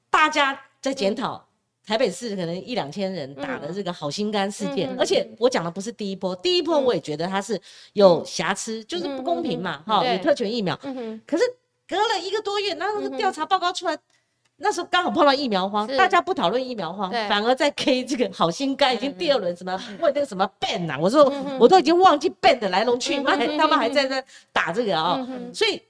大家在检讨台北市可能一两千人打的这个好心肝事件，而且我讲的不是第一波，第一波我也觉得它是有瑕疵，就是不公平嘛，哈，有特权疫苗，可是隔了一个多月，那那个调查报告出来。那时候刚好碰到疫苗荒，大家不讨论疫苗荒，反而在 K 这个好心肝，已经第二轮什么问那个什么 ban 呐，我说我都已经忘记 ban 的来龙去脉，他们还在那打这个啊，所以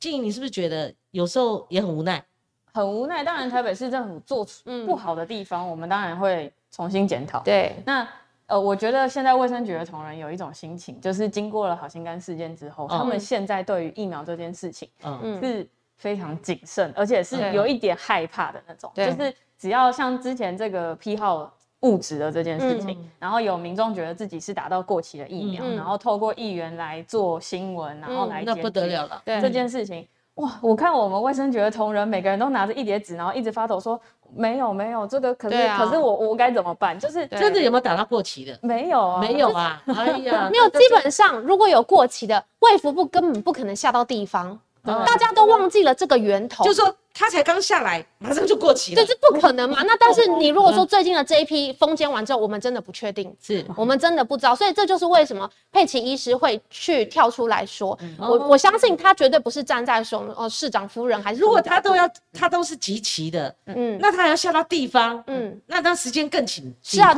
静怡，你是不是觉得有时候也很无奈？很无奈，当然台北市政府做出不好的地方，我们当然会重新检讨。对，那呃，我觉得现在卫生局的同仁有一种心情，就是经过了好心肝事件之后，他们现在对于疫苗这件事情，嗯，是。非常谨慎，而且是有一点害怕的那种。就是只要像之前这个批号物质的这件事情，然后有民众觉得自己是打到过期的疫苗，然后透过议员来做新闻，然后来那不得了了。这件事情，哇！我看我们卫生局的同仁每个人都拿着一叠纸，然后一直发抖说没有没有这个，可是可是我我该怎么办？就是真的有没有打到过期的？没有啊，没有啊。哎呀，没有。基本上如果有过期的，卫福部根本不可能下到地方。大家都忘记了这个源头，就是说。他才刚下来，马上就过期了，这是不可能嘛？那但是你如果说最近的这一批封监完之后，我们真的不确定，是。我们真的不知道，所以这就是为什么佩奇医师会去跳出来说，我我相信他绝对不是站在说哦市长夫人还是如果他都要他都是集齐的，嗯，那他还要下到地方，嗯，那他时间更紧，是啊，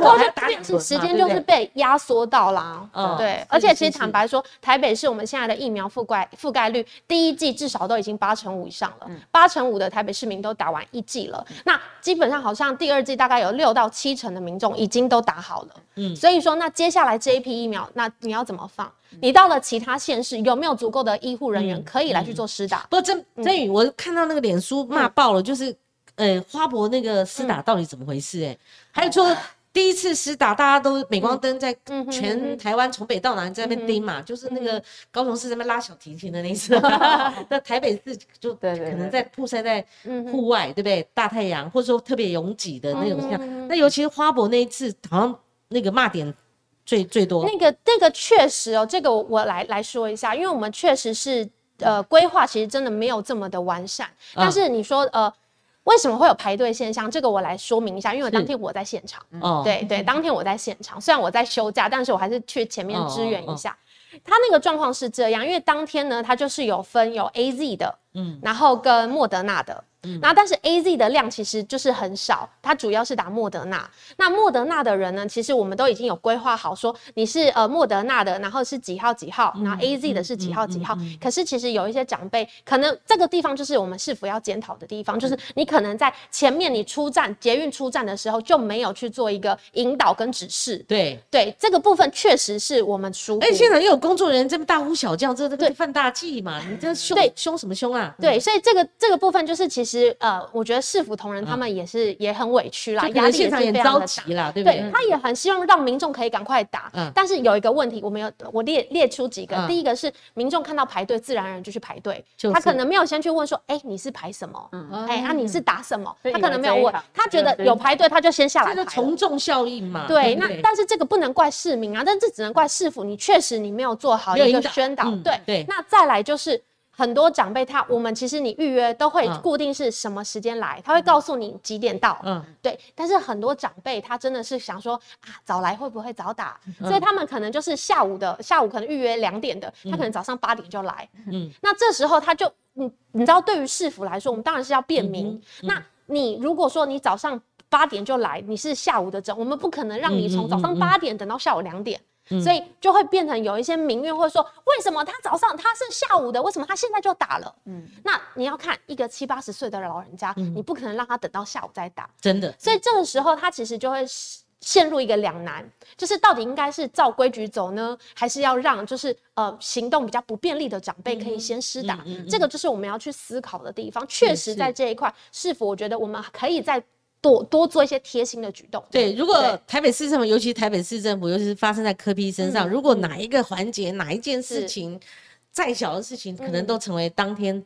是时间就是被压缩到啦，嗯，对，而且其实坦白说，台北市我们现在的疫苗覆盖覆盖率，第一季至少都已经八成五以上了，八成五的。的台北市民都打完一剂了。那基本上好像第二剂大概有六到七成的民众已经都打好了。嗯，所以说那接下来这一批疫苗，那你要怎么放？你到了其他县市有没有足够的医护人员可以来去做施打？不，曾曾宇，我看到那个脸书骂爆了，就是呃花博那个施打到底怎么回事？哎，还有说。第一次施打，大家都镁光灯在全台湾从北到南在那边盯嘛，就是那个高雄市那边拉小提琴的那一次，那台北市就可能在曝晒在户外，对不对？大太阳或者说特别拥挤的那种像，那尤其是花博那一次，好像那个骂点最最多。那个那个确实哦，这个我来来说一下，因为我们确实是呃规划其实真的没有这么的完善，但是你说呃。为什么会有排队现象？这个我来说明一下，因为当天我在现场。哦，对对，当天我在现场，虽然我在休假，但是我还是去前面支援一下。他那个状况是这样，因为当天呢，他就是有分有 A Z 的，嗯，然后跟莫德纳的。然后，但是 A Z 的量其实就是很少，它主要是打莫德纳。那莫德纳的人呢，其实我们都已经有规划好，说你是呃莫德纳的，然后是几号几号，然后 A Z 的是几号几号。可是其实有一些长辈，可能这个地方就是我们是否要检讨的地方，就是你可能在前面你出站捷运出站的时候就没有去做一个引导跟指示。对对，这个部分确实是我们疏忽。哎，现场又有工作人员这么大呼小叫，这这个犯大忌嘛？你这凶凶什么凶啊？对，所以这个这个部分就是其实呃，我觉得。市府同仁他们也是也很委屈啦，压力也是非常的大，对不对？他也很希望让民众可以赶快打，但是有一个问题，我们有我列列出几个，第一个是民众看到排队，自然而然就去排队，他可能没有先去问说，哎，你是排什么？哎，啊，你是打什么？他可能没有问，他觉得有排队，他就先下来排。从众效应嘛。对，那但是这个不能怪市民啊，但这只能怪市府，你确实你没有做好一个宣导。对对，那再来就是。很多长辈他，我们其实你预约都会固定是什么时间来，他会告诉你几点到，嗯，对。但是很多长辈他真的是想说啊，早来会不会早打？所以他们可能就是下午的，下午可能预约两点的，他可能早上八点就来，嗯。那这时候他就，你你知道，对于市府来说，我们当然是要便民。那你如果说你早上八点就来，你是下午的诊，我们不可能让你从早上八点等到下午两点。所以就会变成有一些民怨，或者说为什么他早上他是下午的，为什么他现在就打了？嗯，那你要看一个七八十岁的老人家，你不可能让他等到下午再打，真的。所以这个时候他其实就会陷入一个两难，就是到底应该是照规矩走呢，还是要让就是呃行动比较不便利的长辈可以先施打？这个就是我们要去思考的地方。确实在这一块，是否我觉得我们可以在。多多做一些贴心的举动。对，如果台北市政府，尤其台北市政府，尤其是发生在柯批身上，如果哪一个环节、哪一件事情，再小的事情，可能都成为当天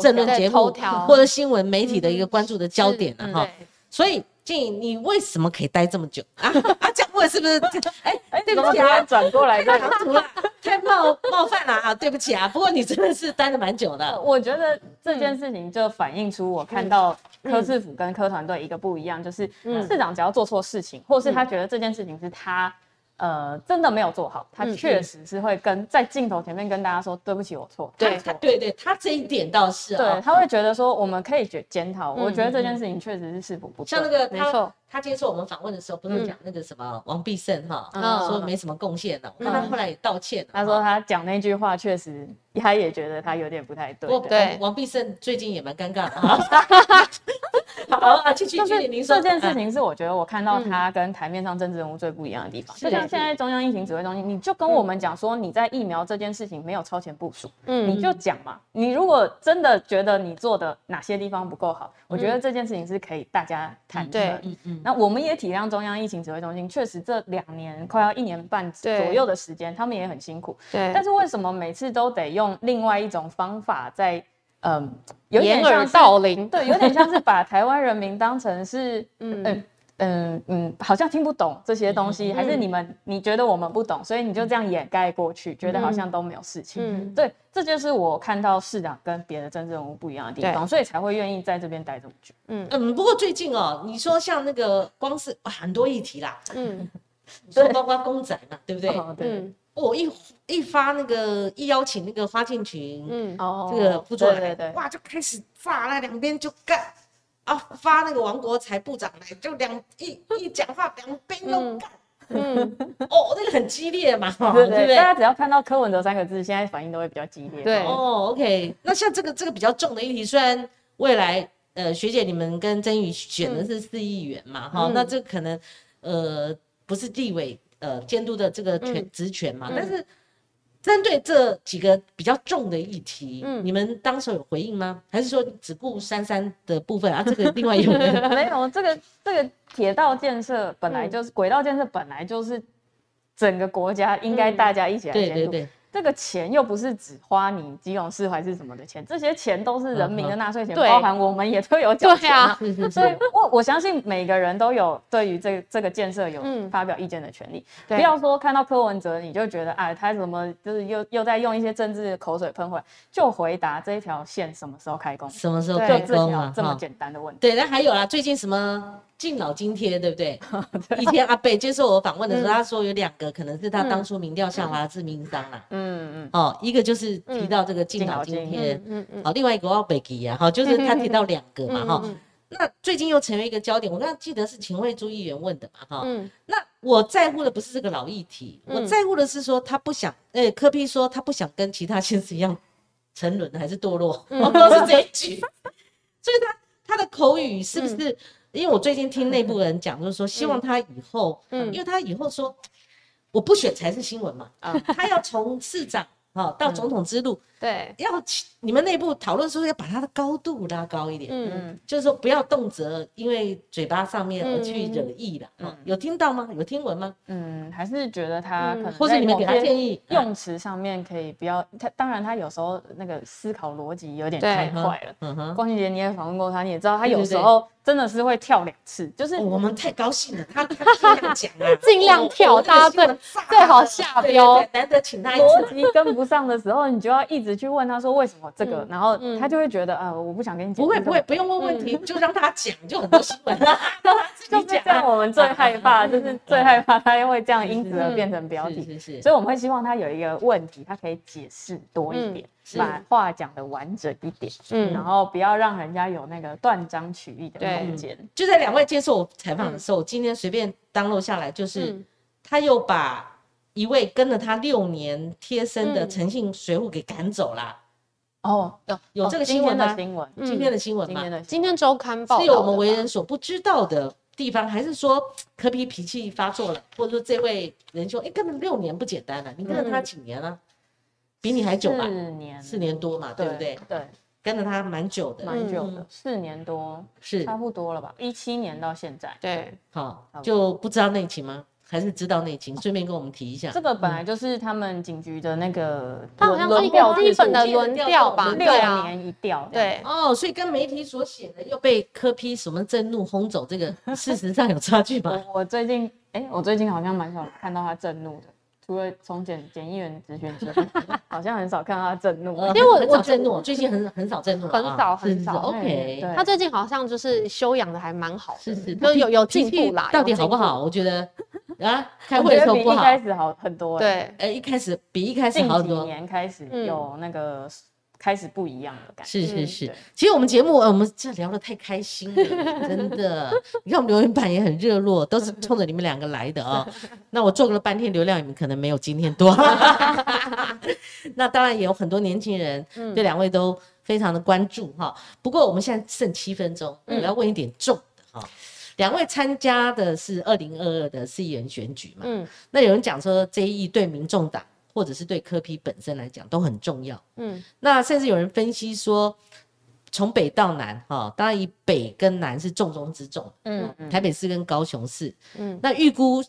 政论节目或者新闻媒体的一个关注的焦点了哈。所以。静，你为什么可以待这么久啊？啊，讲过是不是？哎哎，对不起啊，转过来太唐突了，太冒冒犯了啊！对不起啊，不过你真的是待了蛮久的。我觉得这件事情就反映出我看到柯市府跟柯团队一个不一样，就是市长只要做错事情，或是他觉得这件事情是他。呃，真的没有做好，他确实是会跟在镜头前面跟大家说对不起，我错。对，对，对，他这一点倒是，对，他会觉得说我们可以检检讨。我觉得这件事情确实是是不不像那个没错。他接受我们访问的时候，不是讲那个什么王必胜哈，说没什么贡献的，那他后来也道歉了。他说他讲那句话确实，他也觉得他有点不太对。对，王必胜最近也蛮尴尬的。好啊，继续继续，您说这件事情是我觉得我看到他跟台面上政治人物最不一样的地方。就像现在中央疫情指挥中心，你就跟我们讲说你在疫苗这件事情没有超前部署，嗯，你就讲嘛。你如果真的觉得你做的哪些地方不够好，我觉得这件事情是可以大家谈的。嗯嗯。那我们也体谅中央疫情指挥中心，确实这两年快要一年半左右的时间，他们也很辛苦。对。但是为什么每次都得用另外一种方法在嗯，有点像道灵？对，有点像是把台湾人民当成是 嗯嗯嗯嗯，好像听不懂这些东西，还是你们你觉得我们不懂，所以你就这样掩盖过去，觉得好像都没有事情。嗯，对。这就是我看到市长跟别的政治人物不一样的地方，所以才会愿意在这边待这么久。嗯嗯，不过最近哦，你说像那个光是很多议题啦，嗯，说包括公仔嘛，对不对？对。我一一发那个一邀请那个花进群，嗯，哦，这个副座来，哇，就开始炸了，两边就干啊，发那个王国才部长来，就两一一讲话，两边都干。嗯，哦，那个很激烈嘛，对对对，大家只要看到柯文哲三个字，现在反应都会比较激烈。对，哦，OK，那像这个这个比较重的议题，虽然未来呃，学姐你们跟曾宇选的是四亿元嘛，哈，那这可能呃不是地委呃监督的这个权职权嘛，但是。针对这几个比较重的议题，嗯，你们当时有回应吗？还是说只顾珊珊的部分啊？这个另外有 没有？这个这个铁道建设本来就是轨道建设本来就是整个国家应该大家一起来监督。这个钱又不是只花你基隆市还是什么的钱，这些钱都是人民的纳税钱，包含我们也都有缴钱啊。所以，我我相信每个人都有对于这这个建设有发表意见的权利。不要说看到柯文哲你就觉得哎，他怎么就是又又在用一些政治口水喷回来，就回答这一条线什么时候开工，什么时候开工啊？这么简单的问题。对，那还有啦，最近什么？敬老津贴对不对？以前阿贝接受我访问的时候，他说有两个可能是他当初民调下滑的致命伤啦。嗯嗯。哦，一个就是提到这个敬老津贴，嗯嗯。好，另外一个我要北吉啊，好，就是他提到两个嘛，哈。那最近又成为一个焦点，我刚刚记得是秦惠珠议员问的嘛，哈。嗯。那我在乎的不是这个老议题，我在乎的是说他不想，呃，柯批说他不想跟其他先生一样沉沦还是堕落，都是这一句。所以他他的口语是不是？因为我最近听内部 人讲，就是说希望他以后，嗯，因为他以后说我不选才是新闻嘛，啊，他要从市长。哈，到总统之路，对，要你们内部讨论说要把他的高度拉高一点，嗯，就是说不要动辄因为嘴巴上面而去惹意了，嗯，有听到吗？有听闻吗？嗯，还是觉得他可能或者你们给他建议用词上面可以不要他，当然他有时候那个思考逻辑有点太快了，嗯哼，光熙姐你也访问过他，你也知道他有时候。真的是会跳两次，就是我们太高兴了，他他尽量讲啊，尽量跳，大家最最好下标，难得请他逻辑跟不上的时候，你就要一直去问他说为什么这个，然后他就会觉得啊，我不想跟你讲，不会不会，不用问问题，就让他讲，就很多新闻，让他自己讲。这样我们最害怕，就是最害怕他会这样因此而变成标题，所以我们会希望他有一个问题，他可以解释多一点。把话讲的完整一点，嗯，然后不要让人家有那个断章取义的空间。就在两位接受我采访的时候，今天随便当录下来，就是他又把一位跟了他六年贴身的诚信随扈给赶走了。哦，有有这个新闻吗？新闻，今天的新闻吗？今天周刊报是有我们为人所不知道的地方，还是说柯皮脾气发作了，或者说这位仁兄，哎，跟了六年不简单了，你跟了他几年了？比你还久吧？四年，四年多嘛，对不对？对，跟着他蛮久的，蛮久的，四年多，是差不多了吧？一七年到现在，对，好，就不知道内情吗？还是知道内情？顺便跟我们提一下。这个本来就是他们警局的那个轮调基本的轮调吧，六年一调。对，哦，所以跟媒体所写的又被科批什么震怒轰走，这个事实上有差距吗？我最近，哎，我最近好像蛮少看到他震怒的。除了从检检议员咨询之后，好像很少看到他震怒。因为我我震怒，最近很很少震怒，很少很少。OK，他最近好像就是修养的还蛮好，是是，就有有进步啦。到底好不好？我觉得啊，开会的时候不好，一开始好很多。对，哎，一开始比一开始好很多。年开始有那个。开始不一样的感觉，是是是。其实我们节目，我们这聊得太开心了，真的。你看我们留言板也很热络，都是冲着你们两个来的啊。那我做了半天流量，你们可能没有今天多。那当然也有很多年轻人对两位都非常的关注哈。不过我们现在剩七分钟，我要问一点重的哈。两位参加的是二零二二的市议员选举嘛？嗯。那有人讲说这一对民众党。或者是对科批本身来讲都很重要，嗯，那甚至有人分析说，从北到南，哈，当然以北跟南是重中之重，嗯嗯，台北市跟高雄市，嗯，那预估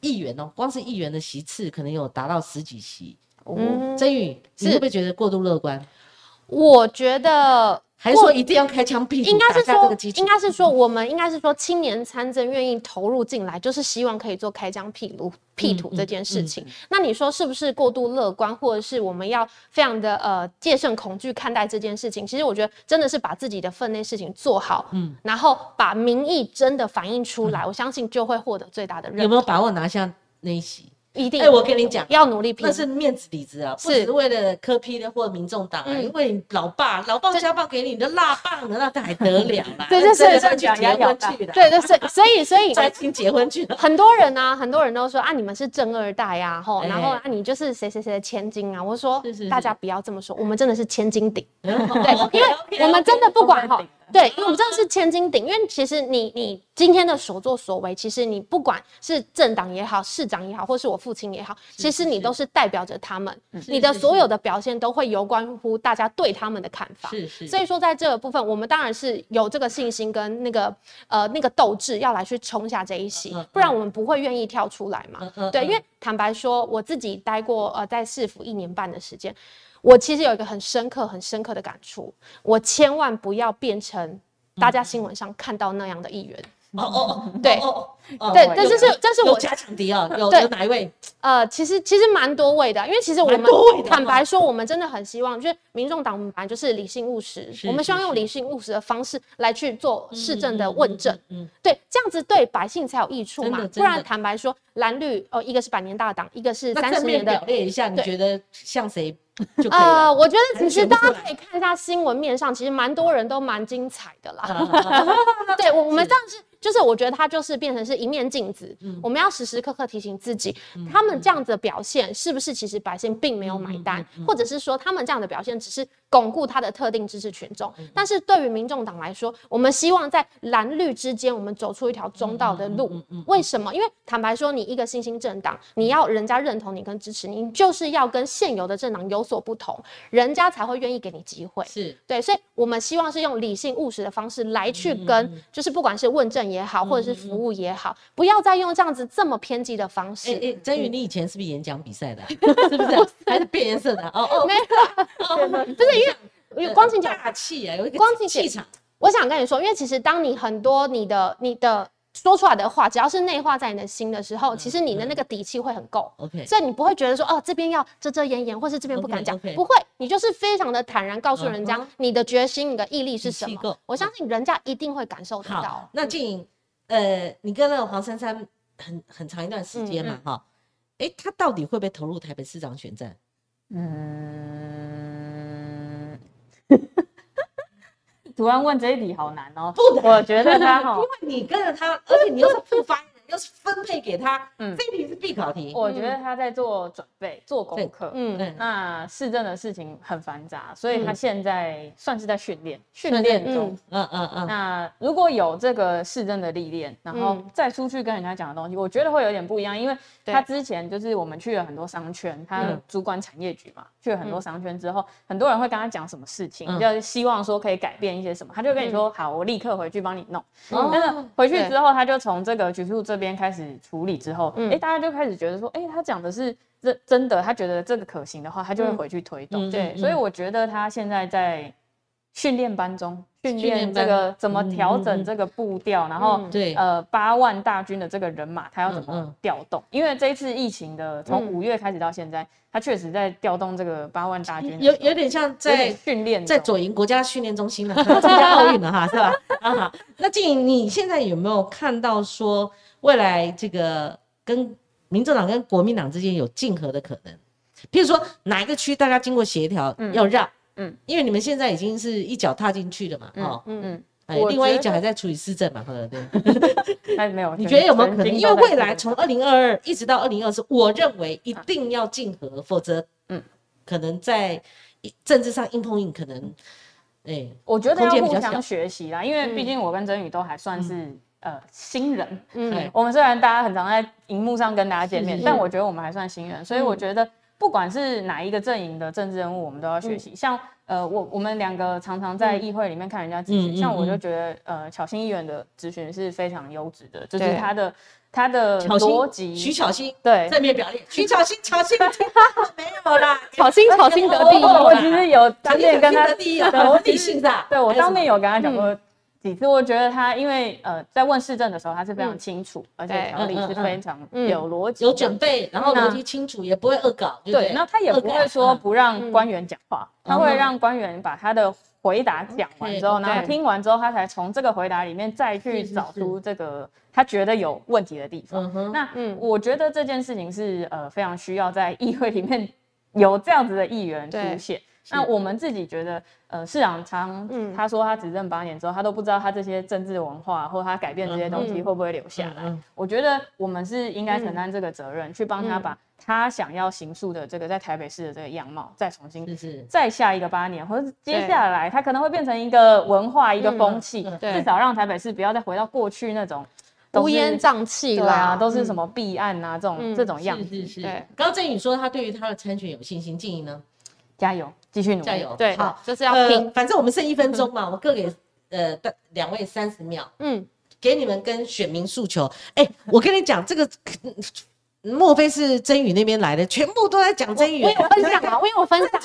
议员哦，光是议员的席次可能有达到十几席，嗯，曾宇，你会不会觉得过度乐观？我觉得。还是说一定要开枪毙？应该是说，应该是说，我们应该是说，青年参政愿意投入进来，就是希望可以做开疆辟路、辟土这件事情。那你说是不是过度乐观，或者是我们要非常的呃戒慎恐惧看待这件事情？其实我觉得真的是把自己的分内事情做好，嗯，然后把民意真的反映出来，我相信就会获得最大的。有没有把握拿下那一席？一定，哎，我跟你讲，要努力拼，那是面子里子啊，不只是为了科批的或民众党啊，因为老爸老爸家暴给你的辣棒的，那还得了啦？对，就是去结婚去的，对对，所以所以所以专心结婚去的。很多人呢，很多人都说啊，你们是正二代啊，吼，然后啊，你就是谁谁谁的千金啊。我说，大家不要这么说，我们真的是千金顶，对，因为我们真的不管哈。对，因为我们真的是千斤顶，因为其实你你今天的所作所为，其实你不管是政党也好，市长也好，或是我父亲也好，其实你都是代表着他们，你的所有的表现都会有关乎大家对他们的看法。是是。所以说，在这个部分，我们当然是有这个信心跟那个呃那个斗志，要来去冲下这一席，不然我们不会愿意跳出来嘛。对，因为坦白说，我自己待过呃在市府一年半的时间。我其实有一个很深刻、很深刻的感触，我千万不要变成大家新闻上看到那样的议员。哦哦哦，对，对，但是是但是我加强敌啊，有有哪一位？呃，其实其实蛮多位的，因为其实我们坦白说，我们真的很希望，就是民众党本来就是理性务实，我们希望用理性务实的方式来去做市政的问政，嗯，对，这样子对百姓才有益处嘛，不然坦白说，蓝绿哦，一个是百年大党，一个是三十年的，表列一下，你觉得像谁？呃，我觉得其实大家可以看一下新闻面上，其实蛮多人都蛮精彩的啦。对，我我们这样是，就是我觉得他就是变成是一面镜子，我们要时时刻刻提醒自己，他们这样子的表现是不是其实百姓并没有买单，或者是说他们这样的表现只是巩固他的特定支持群众。但是对于民众党来说，我们希望在蓝绿之间，我们走出一条中道的路。为什么？因为坦白说，你一个新兴政党，你要人家认同你跟支持你，就是要跟现有的政党有。有所不同，人家才会愿意给你机会。是对，所以我们希望是用理性务实的方式来去跟，就是不管是问政也好，或者是服务也好，不要再用这样子这么偏激的方式。哎，曾宇，你以前是不是演讲比赛的？是不是？还是变颜色的？哦哦，没有，不是因为光景大气啊，有一个光景气场。我想跟你说，因为其实当你很多你的你的。说出来的话，只要是内化在你的心的时候，其实你的那个底气会很够。OK，所以你不会觉得说，哦，这边要遮遮掩掩，或是这边不敢讲，不会，你就是非常的坦然告诉人家你的决心、你的毅力是什么。我相信人家一定会感受得到。那静颖，呃，你跟那个黄珊珊很很长一段时间嘛，哈，哎，他到底会不会投入台北市长选战？嗯。突然问这一题好难哦，不的，我觉得他好，因为你跟着他，而且你又是副发言人，又是分配给他，嗯，这题是必考题。我觉得他在做准备、做功课，嗯，那市政的事情很繁杂，所以他现在算是在训练，训练中，嗯嗯嗯。那如果有这个市政的历练，然后再出去跟人家讲的东西，我觉得会有点不一样，因为他之前就是我们去了很多商圈，他主管产业局嘛，去了很多商圈之后，很多人会跟他讲什么事情，就希望说可以改变一。些什么，他就跟你说好，我立刻回去帮你弄。但是回去之后，他就从这个局处这边开始处理之后，哎，大家就开始觉得说，哎，他讲的是真真的，他觉得这个可行的话，他就会回去推动。对，所以我觉得他现在在训练班中。训练这个怎么调整这个步调，然后对呃八万大军的这个人马，他要怎么调动？因为这一次疫情的从五月开始到现在，他确实在调动这个八万大军，有有点像在训练，在左营国家训练中心了，参加奥运了哈，是吧？啊好，那静颖，你现在有没有看到说未来这个跟民主党跟国民党之间有竞合的可能？譬如说哪一个区大家经过协调要让？嗯，因为你们现在已经是一脚踏进去了嘛，哦，嗯。嗯，哎，另外一脚还在处理市政嘛，对不对？还 没有，你觉得有没有可能？因为未来从二零二二一直到二零二四，我认为一定要竞合，否则，嗯，可能在政治上硬碰硬，可能，哎，我觉得要互相学习啦，因为毕竟我跟曾宇都还算是呃新人，嗯，我们虽然大家很常在荧幕上跟大家见面，但我觉得我们还算新人，所以我觉得。不管是哪一个阵营的政治人物，我们都要学习。像呃，我我们两个常常在议会里面看人家咨询，像我就觉得呃，巧心议员的咨询是非常优质的，就是他的他的逻辑。徐巧心对正面表列，徐巧心巧心没有啦，巧心巧心得第一。我其实有当面跟他得第一，我理性的。对我当面有跟他讲过。几次，我觉得他因为呃，在问市政的时候，他是非常清楚，而且条理是非常有逻辑、有准备，然后逻辑清楚，也不会恶搞。对，那他也不会说不让官员讲话，他会让官员把他的回答讲完之后，然后听完之后，他才从这个回答里面再去找出这个他觉得有问题的地方。那嗯，我觉得这件事情是呃非常需要在议会里面有这样子的议员出现。那我们自己觉得，呃，市长常他说他执政八年之后，他都不知道他这些政治文化或他改变这些东西会不会留下来。我觉得我们是应该承担这个责任，去帮他把他想要行塑的这个在台北市的这个样貌再重新，再下一个八年，或者接下来他可能会变成一个文化、一个风气，至少让台北市不要再回到过去那种。乌烟瘴气啦，都是什么弊案啊？这种这种样子。是是是。对，刚刚郑宇说他对于他的参选有信心，静怡呢？加油，继续努力。加油。对，好，就是要拼。反正我们剩一分钟嘛，我各给呃两位三十秒。嗯，给你们跟选民诉求。哎，我跟你讲，这个莫非是真宇那边来的？全部都在讲真宇。我有分享啊，我有分享。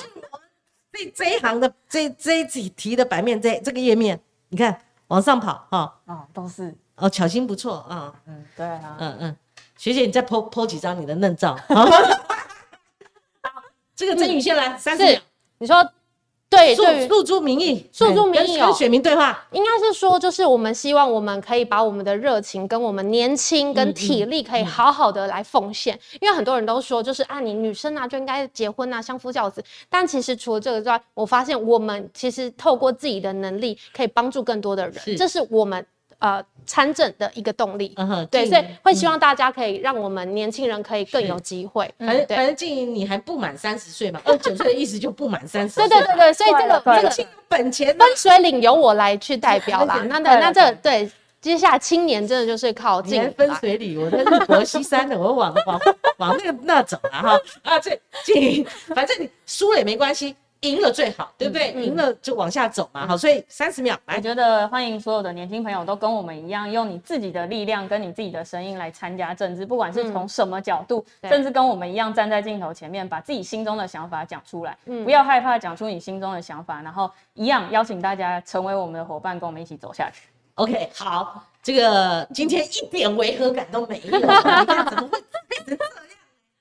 这这一行的这这一题题的版面，这这个页面，你看往上跑哈。哦，都是。哦，巧心不错啊。嗯，对啊。嗯嗯，学姐，你再 po po 几张你的嫩照。好，这个曾宇先来三十秒。你说，对，诉诉诸民意，诉诸民意，跟选民对话。应该是说，就是我们希望我们可以把我们的热情跟我们年轻跟体力可以好好的来奉献。因为很多人都说，就是啊，你女生啊就应该结婚啊，相夫教子。但其实除了这个之外，我发现我们其实透过自己的能力，可以帮助更多的人。这是我们。呃，参政的一个动力，对，所以会希望大家可以让我们年轻人可以更有机会。反正反正静怡你还不满三十岁嘛，二十九岁的意思就不满三十。对对对对，所以这个这个本钱分水岭由我来去代表啦。那那那这对接下来青年真的就是靠静分水岭，我在日薄西山的，我往往往那个那走了哈啊，这静怡，反正你输了也没关系。赢了最好，对不对？赢了就往下走嘛。好，所以三十秒，我觉得欢迎所有的年轻朋友都跟我们一样，用你自己的力量跟你自己的声音来参加政治，不管是从什么角度，甚至跟我们一样站在镜头前面，把自己心中的想法讲出来。嗯，不要害怕讲出你心中的想法，然后一样邀请大家成为我们的伙伴，跟我们一起走下去。OK，好，这个今天一点违和感都没有，怎么会变成这样？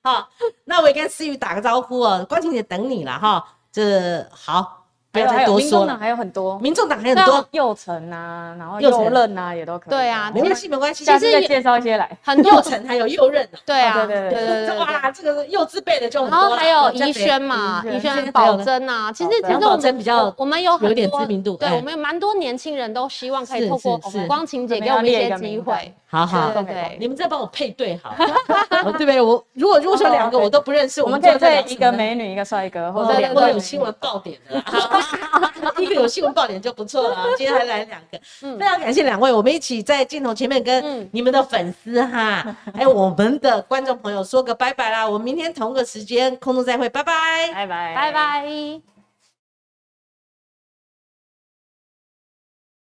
好，那我也跟思雨打个招呼哦，光晴姐等你了哈。这好。不要再多说了，还有很多，民众党还有很多。右城啊，然后右任啊，也都可以。对啊，没关系，没关系。下次再介绍一些来，很右城还有右任。对啊，对对对 哇，这个幼稚辈的就很多。然后还有宜轩嘛，宜轩保真啊，其实其实我们比较，我们有有点知名度。对，我们有蛮多年轻人都希望可以透过光情节给我们一些机会。好好，对，你们再帮我配对好，对不对？我如果如果说两个我都不认识，我们可以配一个美女一个帅哥，或者两个。有新闻爆点的。一个有新闻爆点就不错了，今天还来两个，非常感谢两位，我们一起在镜头前面跟你们的粉丝哈，还 有我们的观众朋友说个拜拜啦，我们明天同个时间空中再会，拜拜，拜拜，拜拜。